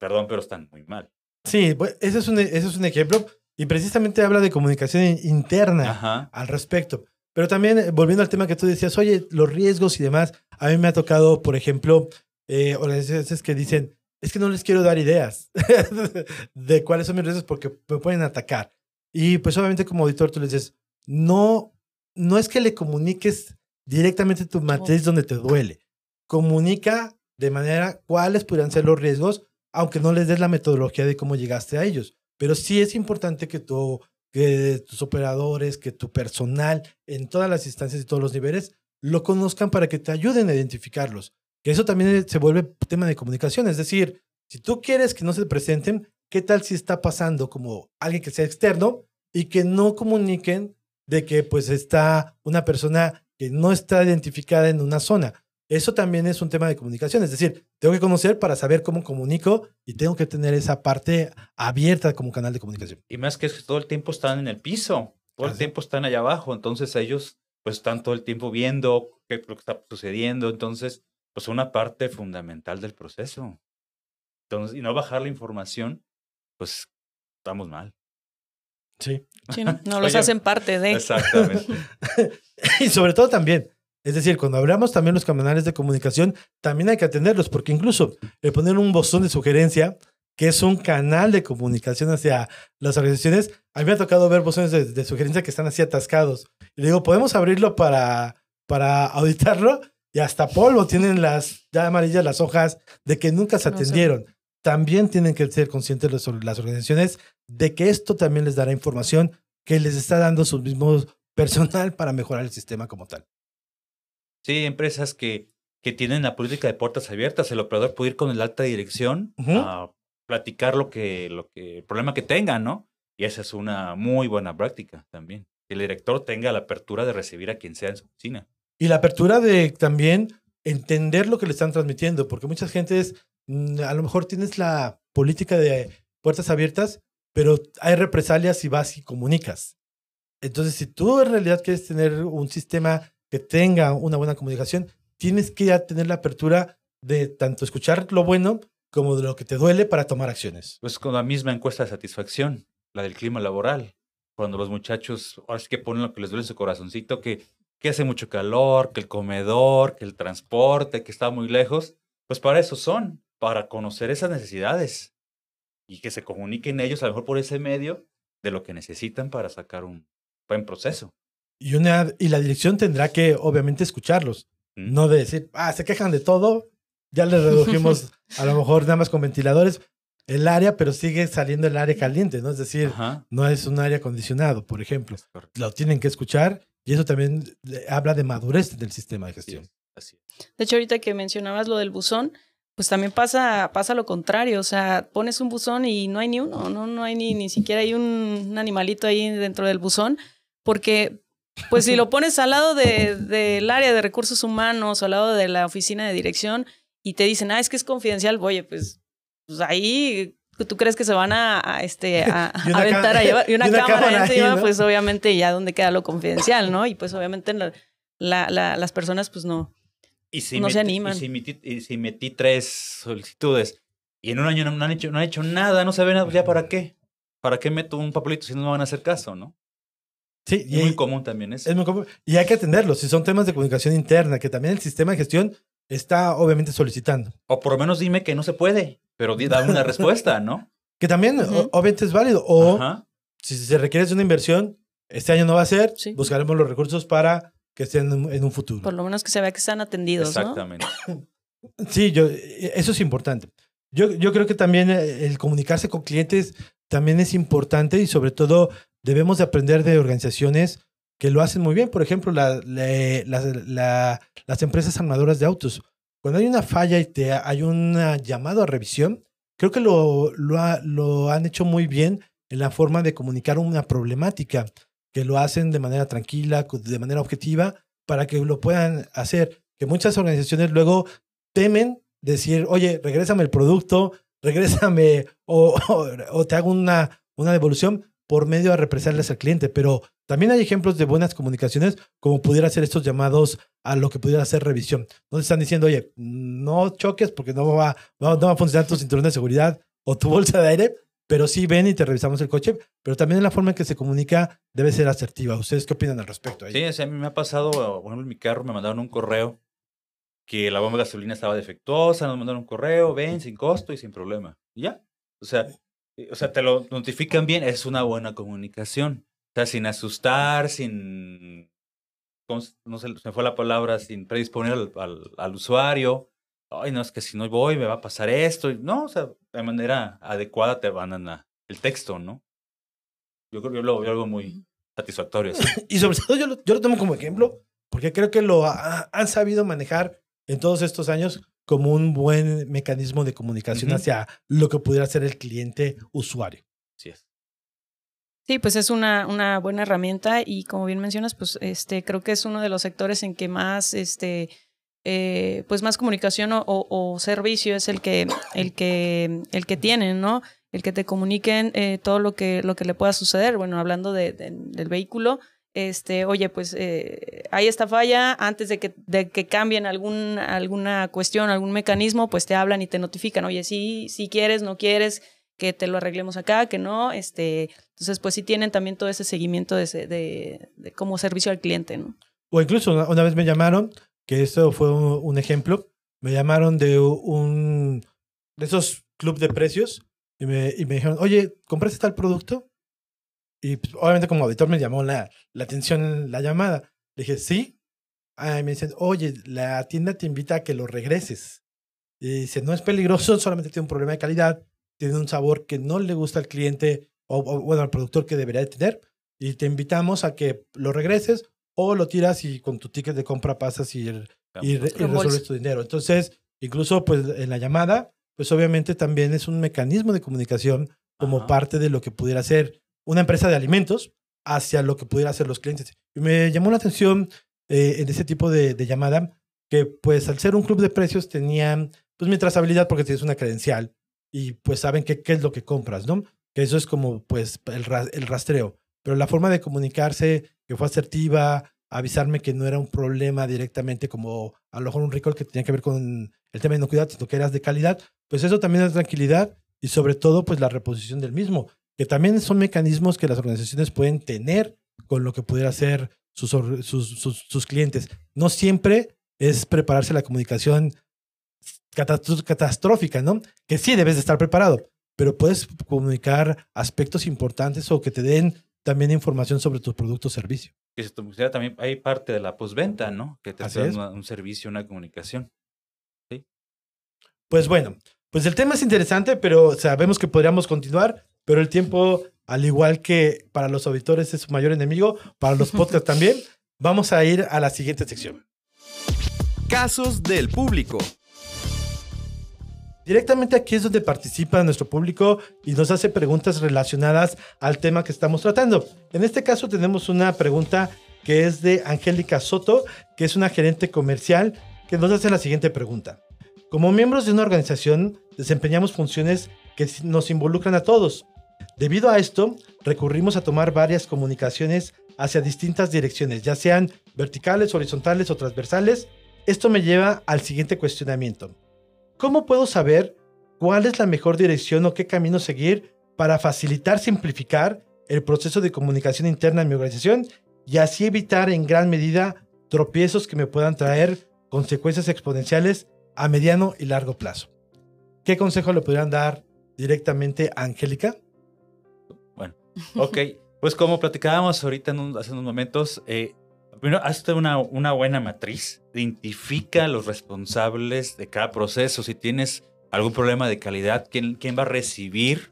Perdón, pero están muy mal. Sí, pues, ese es, un, ese es un ejemplo y precisamente habla de comunicación in- interna Ajá. al respecto. Pero también, eh, volviendo al tema que tú decías, oye, los riesgos y demás, a mí me ha tocado, por ejemplo, eh, organizaciones que dicen, es que no les quiero dar ideas de cuáles son mis riesgos porque me pueden atacar. Y pues obviamente como auditor tú les dices, no, no es que le comuniques directamente tu matriz donde te duele. Comunica de manera cuáles podrían ser los riesgos, aunque no les des la metodología de cómo llegaste a ellos. Pero sí es importante que, tu, que tus operadores, que tu personal en todas las instancias y todos los niveles lo conozcan para que te ayuden a identificarlos. Que eso también se vuelve tema de comunicación. Es decir, si tú quieres que no se presenten, ¿qué tal si está pasando como alguien que sea externo y que no comuniquen de que pues está una persona que no está identificada en una zona? Eso también es un tema de comunicación. Es decir, tengo que conocer para saber cómo comunico y tengo que tener esa parte abierta como canal de comunicación. Y más que es que todo el tiempo están en el piso, todo el tiempo están allá abajo, entonces ellos pues están todo el tiempo viendo qué lo que está sucediendo, entonces pues son una parte fundamental del proceso. Entonces, y no bajar la información, pues estamos mal. Sí. Sí, no, No los Oye, hacen parte de. Exactamente. y sobre todo también, es decir, cuando hablamos también los canales de comunicación, también hay que atenderlos, porque incluso el poner un buzón de sugerencia, que es un canal de comunicación hacia las organizaciones, a mí me ha tocado ver buzones de, de sugerencia que están así atascados. Y digo, ¿podemos abrirlo para, para auditarlo? Y hasta polvo tienen las ya amarillas las hojas de que nunca se No sé. atendieron. También tienen que ser conscientes los- las organizaciones de que esto también les dará información que les está dando su mismo personal para mejorar el sistema como tal. Sí, hay empresas que, que tienen la política de puertas abiertas. El operador puede ir con el alta dirección Ujú. a platicar lo que, lo que, el problema que tengan, ¿no? Y esa es una muy buena práctica también. Que el director tenga la apertura de recibir a quien sea en su oficina. Y la apertura de también entender lo que le están transmitiendo, porque muchas gentes, mm, a lo mejor tienes la política de puertas abiertas, pero hay represalias si vas y comunicas. Entonces, si tú en realidad quieres tener un sistema que tenga una buena comunicación, tienes que ya tener la apertura de tanto escuchar lo bueno como de lo que te duele para tomar acciones. Pues con la misma encuesta de satisfacción, la del clima laboral. Cuando los muchachos, ahora sí que ponen lo que les duele en su corazoncito, que, que hace mucho calor, que el comedor, que el transporte, que está muy lejos, pues para eso son, para conocer esas necesidades y que se comuniquen ellos, a lo mejor por ese medio, de lo que necesitan para sacar un buen proceso. Y, una, y la dirección tendrá que, obviamente, escucharlos. ¿Mm? No de decir, ah, se quejan de todo. Ya les redujimos a lo mejor nada más con ventiladores el área, pero sigue saliendo el área caliente, ¿no? Es decir, Ajá. no es un área acondicionado, por ejemplo. Lo tienen que escuchar y eso también habla de madurez del sistema de Así gestión. es, así es. De hecho, ahorita que mencionabas lo del buzón, pues también pasa, pasa lo contrario. O sea, pones un buzón y no hay ni uno, no, no hay ni, ni siquiera hay un, un animalito ahí dentro del buzón, porque pues si lo pones al lado de- del área de recursos humanos o al lado de la oficina de dirección y te dicen, ah, es que es confidencial, oye, pues, pues ahí tú crees que se van a, a, este, a, una aventar a llevar y una, y una cámara, cámara ahí, encima, ¿no? pues obviamente ya donde queda lo confidencial, ¿no? Y pues obviamente la- la- la- las personas pues no, Y si No se metí- animan. Y si, metí, y si metí tres solicitudes y en un año no, no han, hecho, no han hecho nada, no saben nada, ¿ya para qué? ¿Para qué meto un papelito si no me van a hacer caso, no? Sí, Y muy común también eso. es muy común. Y hay que atenderlos. Si son temas de comunicación interna, que también el sistema de gestión está obviamente solicitando. O por lo menos dime que no se puede, pero dame una respuesta, ¿no? Que también Ujú. o- obviamente es válido. O Ajá. si se requiere de una inversión, este año no va a ser, Sí. buscaremos los recursos para que estén en, un futuro. por lo menos que se vea que están atendidos, ¿no? Exactamente. Sí, yo, eso es importante. Yo, yo creo que también el comunicarse con clientes también es importante y sobre todo debemos de aprender de organizaciones que lo hacen muy bien. Por ejemplo, la- la- la- la- las empresas armadoras de autos. Cuando hay una falla y te, hay un llamado a revisión, creo que lo, lo, ha- lo han hecho muy bien en la forma de comunicar una problemática, que lo hacen de manera tranquila, de manera objetiva, para que lo puedan hacer. que muchas organizaciones luego temen decir, oye, regrésame el producto, regrésame o, o, te hago una, una devolución por medio de represarles al cliente. Pero también hay ejemplos de buenas comunicaciones, como pudiera ser estos llamados a lo que pudiera ser revisión. No te están diciendo, oye, no choques porque no va, no, va a funcionar tu cinturón de seguridad o tu bolsa de aire, pero sí ven y te revisamos el coche. Pero también la forma en que se comunica debe ser asertiva. ¿Ustedes qué opinan al respecto? Ahí? Sí, a mí me ha pasado, por ejemplo, en mi carro me mandaron un correo que la bomba de gasolina estaba defectuosa, nos mandaron un correo, ven, sin costo y sin problema. Y ya. O sea, o sea, te lo notifican bien, es una buena comunicación. O sea, sin asustar, sin, no sé, se me fue la palabra, sin predisponer al, al, usuario. Ay, no, es que si no voy me va a pasar esto. No, o sea, de manera adecuada te van a el texto, ¿no? Yo creo que yo lo veo algo muy satisfactorio. y sobre todo yo lo, yo lo tomo como ejemplo, porque creo que lo han sabido manejar en todos estos años como un buen mecanismo de comunicación hacia lo que pudiera ser el cliente usuario. Sí es. Sí, pues es una, una buena herramienta y como bien mencionas, pues este creo que es uno de los sectores en que más este eh, pues más comunicación o, servicio es el que el que el que tienen, ¿no? El que te comuniquen eh, todo lo que lo que le pueda suceder. Bueno, hablando de, del vehículo, este, oye, pues eh, hay esta falla, antes de que, cambien algún, alguna cuestión, algún mecanismo, pues te hablan y te notifican, oye, sí, si quieres, no quieres que te lo arreglemos acá, que no, este, entonces pues sí tienen también todo ese seguimiento de, como servicio al cliente, ¿no? O incluso una, vez me llamaron, que esto fue un, ejemplo, me llamaron de un, de esos club de precios y me dijeron, oye, ¿compraste tal producto? Y pues, obviamente como auditor me llamó la, la atención la llamada. Le dije, sí. me dicen, oye, la tienda te invita a que lo regreses. Y dice, no es peligroso, solamente tiene un problema de calidad, tiene un sabor que no le gusta al cliente o, bueno, al productor que debería de tener. Y te invitamos a que lo regreses o lo tiras y con tu ticket de compra pasas y, y, resuelves tu dinero. Entonces, incluso pues en la llamada, pues obviamente también es un mecanismo de comunicación como parte de lo que pudiera ser una empresa de alimentos hacia lo que pudiera hacer los clientes. Y me llamó la atención eh, en ese tipo de, llamada que pues al ser un club de precios tenían pues mi trazabilidad porque tienes una credencial y pues saben qué es lo que compras, ¿no? Que eso es como pues el, el rastreo. Pero la forma de comunicarse que fue asertiva, avisarme que no era un problema directamente como a lo mejor un recall que tenía que ver con el tema de inocuidad, sino que eras de calidad, pues eso también es tranquilidad y sobre todo pues la reposición del mismo que también son mecanismos que las organizaciones pueden tener con lo que pudiera ser sus, sus, clientes. No siempre es prepararse la comunicación catastrófica, ¿no? Que sí debes de estar preparado, pero puedes comunicar aspectos importantes o que te den también información sobre tu producto o servicio. Que se también hay parte de la postventa, ¿no? Que te da un servicio, una comunicación. ¿Sí? Pues bueno, pues el tema es interesante, pero sabemos que podríamos continuar. Pero el tiempo, al igual que para los auditores es su mayor enemigo, para los podcasts también, vamos a ir a la siguiente sección. Casos del público. Directamente aquí es donde participa nuestro público y nos hace preguntas relacionadas al tema que estamos tratando. En este caso tenemos una pregunta que es de Angélica Soto, que es una gerente comercial, que nos hace la siguiente pregunta. Como miembros de una organización, desempeñamos funciones que nos involucran a todos, Debido a esto, recurrimos a tomar varias comunicaciones hacia distintas direcciones, ya sean verticales, horizontales o transversales. Esto me lleva al siguiente cuestionamiento. ¿Cómo puedo saber cuál es la mejor dirección o qué camino seguir para facilitar, simplificar el proceso de comunicación interna en mi organización y así evitar en gran medida tropiezos que me puedan traer consecuencias exponenciales a mediano y largo plazo? ¿Qué consejo le podrían dar directamente a Angélica? Ok, pues como platicábamos ahorita en hace unos momentos, eh, primero hazte una, una buena matriz, identifica los responsables de cada proceso. Si tienes algún problema de calidad, quién, quién va a recibir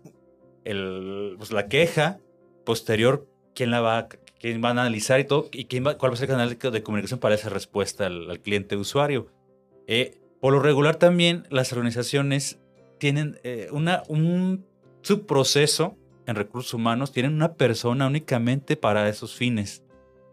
el, pues, la queja posterior, quién la va, quién va a analizar y todo, y quién va, cuál va a ser el canal de comunicación para esa respuesta al, cliente usuario. Eh, por lo regular también las organizaciones tienen eh, una, un subproceso en recursos humanos tienen una persona únicamente para esos fines.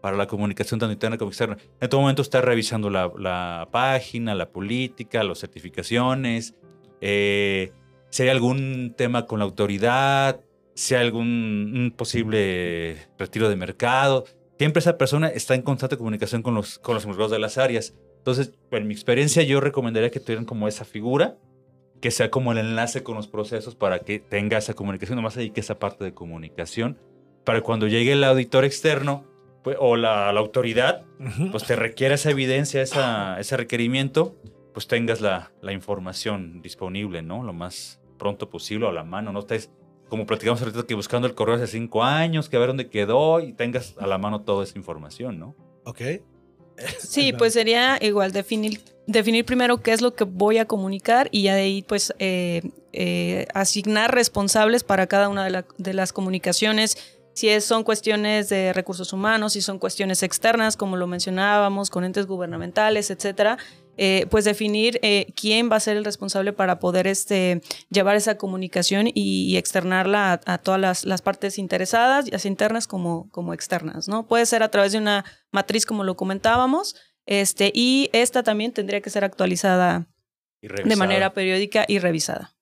para la comunicación tanto interna como externa. En todo momento está revisando la, página, la política, las certificaciones, eh, si hay algún tema con la autoridad, si hay algún posible retiro de mercado. Siempre esa persona está en constante comunicación con los, con los encargados de las áreas. Entonces, en mi experiencia, yo recomendaría que tuvieran como esa figura, que sea como el enlace con los procesos para que tenga esa comunicación, nomás ahí que esa parte de comunicación, para cuando llegue el auditor externo pues, o la, la autoridad, pues te requiere esa evidencia, esa, ese requerimiento, pues tengas la, la información disponible, ¿no? Lo más pronto posible a la mano, no estés como platicamos ahorita que buscando el correo hace cinco años, que a ver dónde quedó y tengas a la mano toda esa información, ¿no? Ok. Sí, pues sería igual definir, definir primero qué es lo que voy a comunicar y ya de ahí pues eh, eh, asignar responsables para cada una de, las comunicaciones si es, son cuestiones de recursos humanos, si son cuestiones externas, como lo mencionábamos, con entes gubernamentales, etcétera, eh, pues definir quién va a ser el responsable para poder este, llevar esa comunicación y, externarla a, todas las, partes interesadas, ya sea internas como, como externas, ¿no? Puede ser a través de una matriz, como lo comentábamos, este, y esta también tendría que ser actualizada de manera periódica y revisada.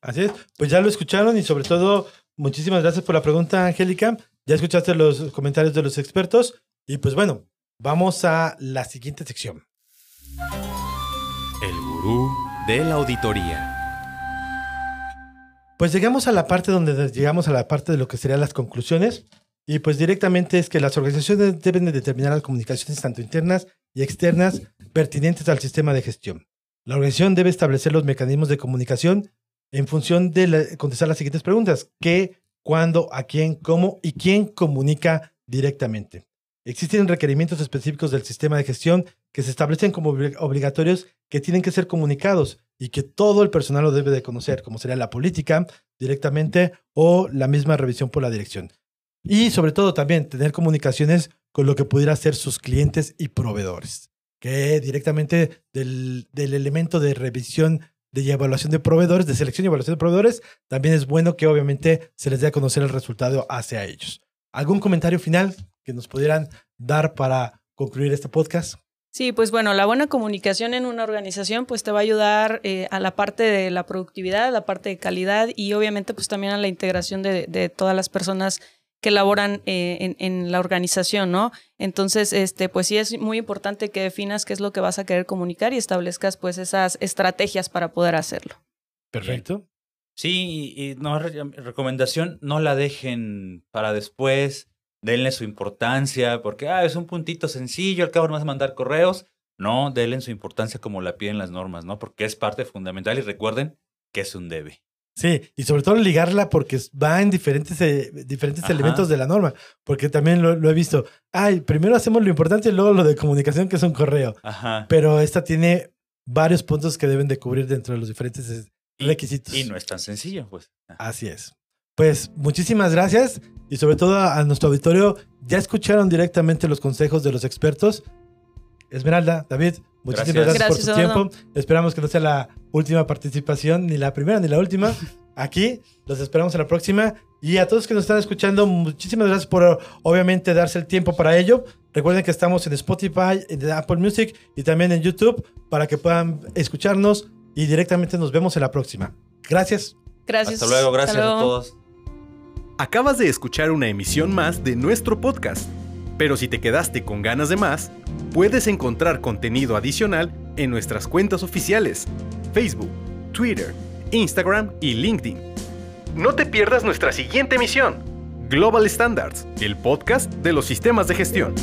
Así es, pues ya lo escucharon y sobre todo Muchísimas gracias por la pregunta, Angélica. Ya escuchaste los comentarios de los expertos y pues bueno, vamos a la siguiente sección. El gurú de la auditoría. Pues llegamos a la parte donde llegamos a la parte de lo que serían las conclusiones y pues directamente es que las organizaciones deben de determinar las comunicaciones tanto internas y externas pertinentes al sistema de gestión. La organización debe establecer los mecanismos de comunicación en función de contestar las siguientes preguntas. ¿Qué, cuándo, a quién, cómo y quién comunica directamente? Existen requerimientos específicos del sistema de gestión que se establecen como obligatorios que tienen que ser comunicados y que todo el personal lo debe de conocer, como sería la política directamente o la misma revisión por la dirección. Y sobre todo también tener comunicaciones con lo que pudiera ser sus clientes y proveedores, que directamente del, del elemento de revisión de evaluación de proveedores, de selección y evaluación de proveedores, también es bueno que obviamente se les dé a conocer el resultado hacia ellos. ¿Algún comentario final que nos pudieran dar para concluir este podcast? Sí, pues bueno, la buena comunicación en una organización pues te va a ayudar eh, a la parte de la productividad, la parte de calidad y obviamente pues también a la integración de, de todas las personas que laboran eh, en, la organización, ¿no? Entonces, este, pues sí es muy importante que definas qué es lo que vas a querer comunicar y establezcas pues esas estrategias para poder hacerlo. Perfecto. Sí, y no, recomendación, no la dejen para después, denle su importancia, porque ah, es un puntito sencillo, al cabo no vas a mandar correos. No, denle su importancia como la piden las normas, ¿no? Porque es parte fundamental y recuerden que es un debe. Sí, y sobre todo ligarla porque va en diferentes, eh, diferentes elementos de la norma, porque también lo, he visto. Ay, primero hacemos lo importante y luego lo de comunicación, que es un correo. Ajá. Pero esta tiene varios puntos que deben de cubrir dentro de los diferentes eh, requisitos. Y no es tan sencillo, pues. Así es. Pues muchísimas gracias y sobre todo a nuestro auditorio. Ya escucharon directamente los consejos de los expertos. Esmeralda, David, muchísimas gracias, por su tiempo. Esperamos que no sea la última participación, ni la primera ni la última. Aquí los esperamos en la próxima. Y a todos que nos están escuchando, muchísimas gracias por obviamente darse el tiempo para ello. Recuerden que estamos en Spotify, en Apple Music y también en YouTube para que puedan escucharnos y directamente nos vemos en la próxima. Gracias. Gracias. Hasta luego, gracias a todos. Acabas de escuchar una emisión más de nuestro podcast. Pero si te quedaste con ganas de más, puedes encontrar contenido adicional en nuestras cuentas oficiales, Facebook, Twitter, Instagram y LinkedIn. No te pierdas nuestra siguiente emisión, Global Standards, el podcast de los sistemas de gestión.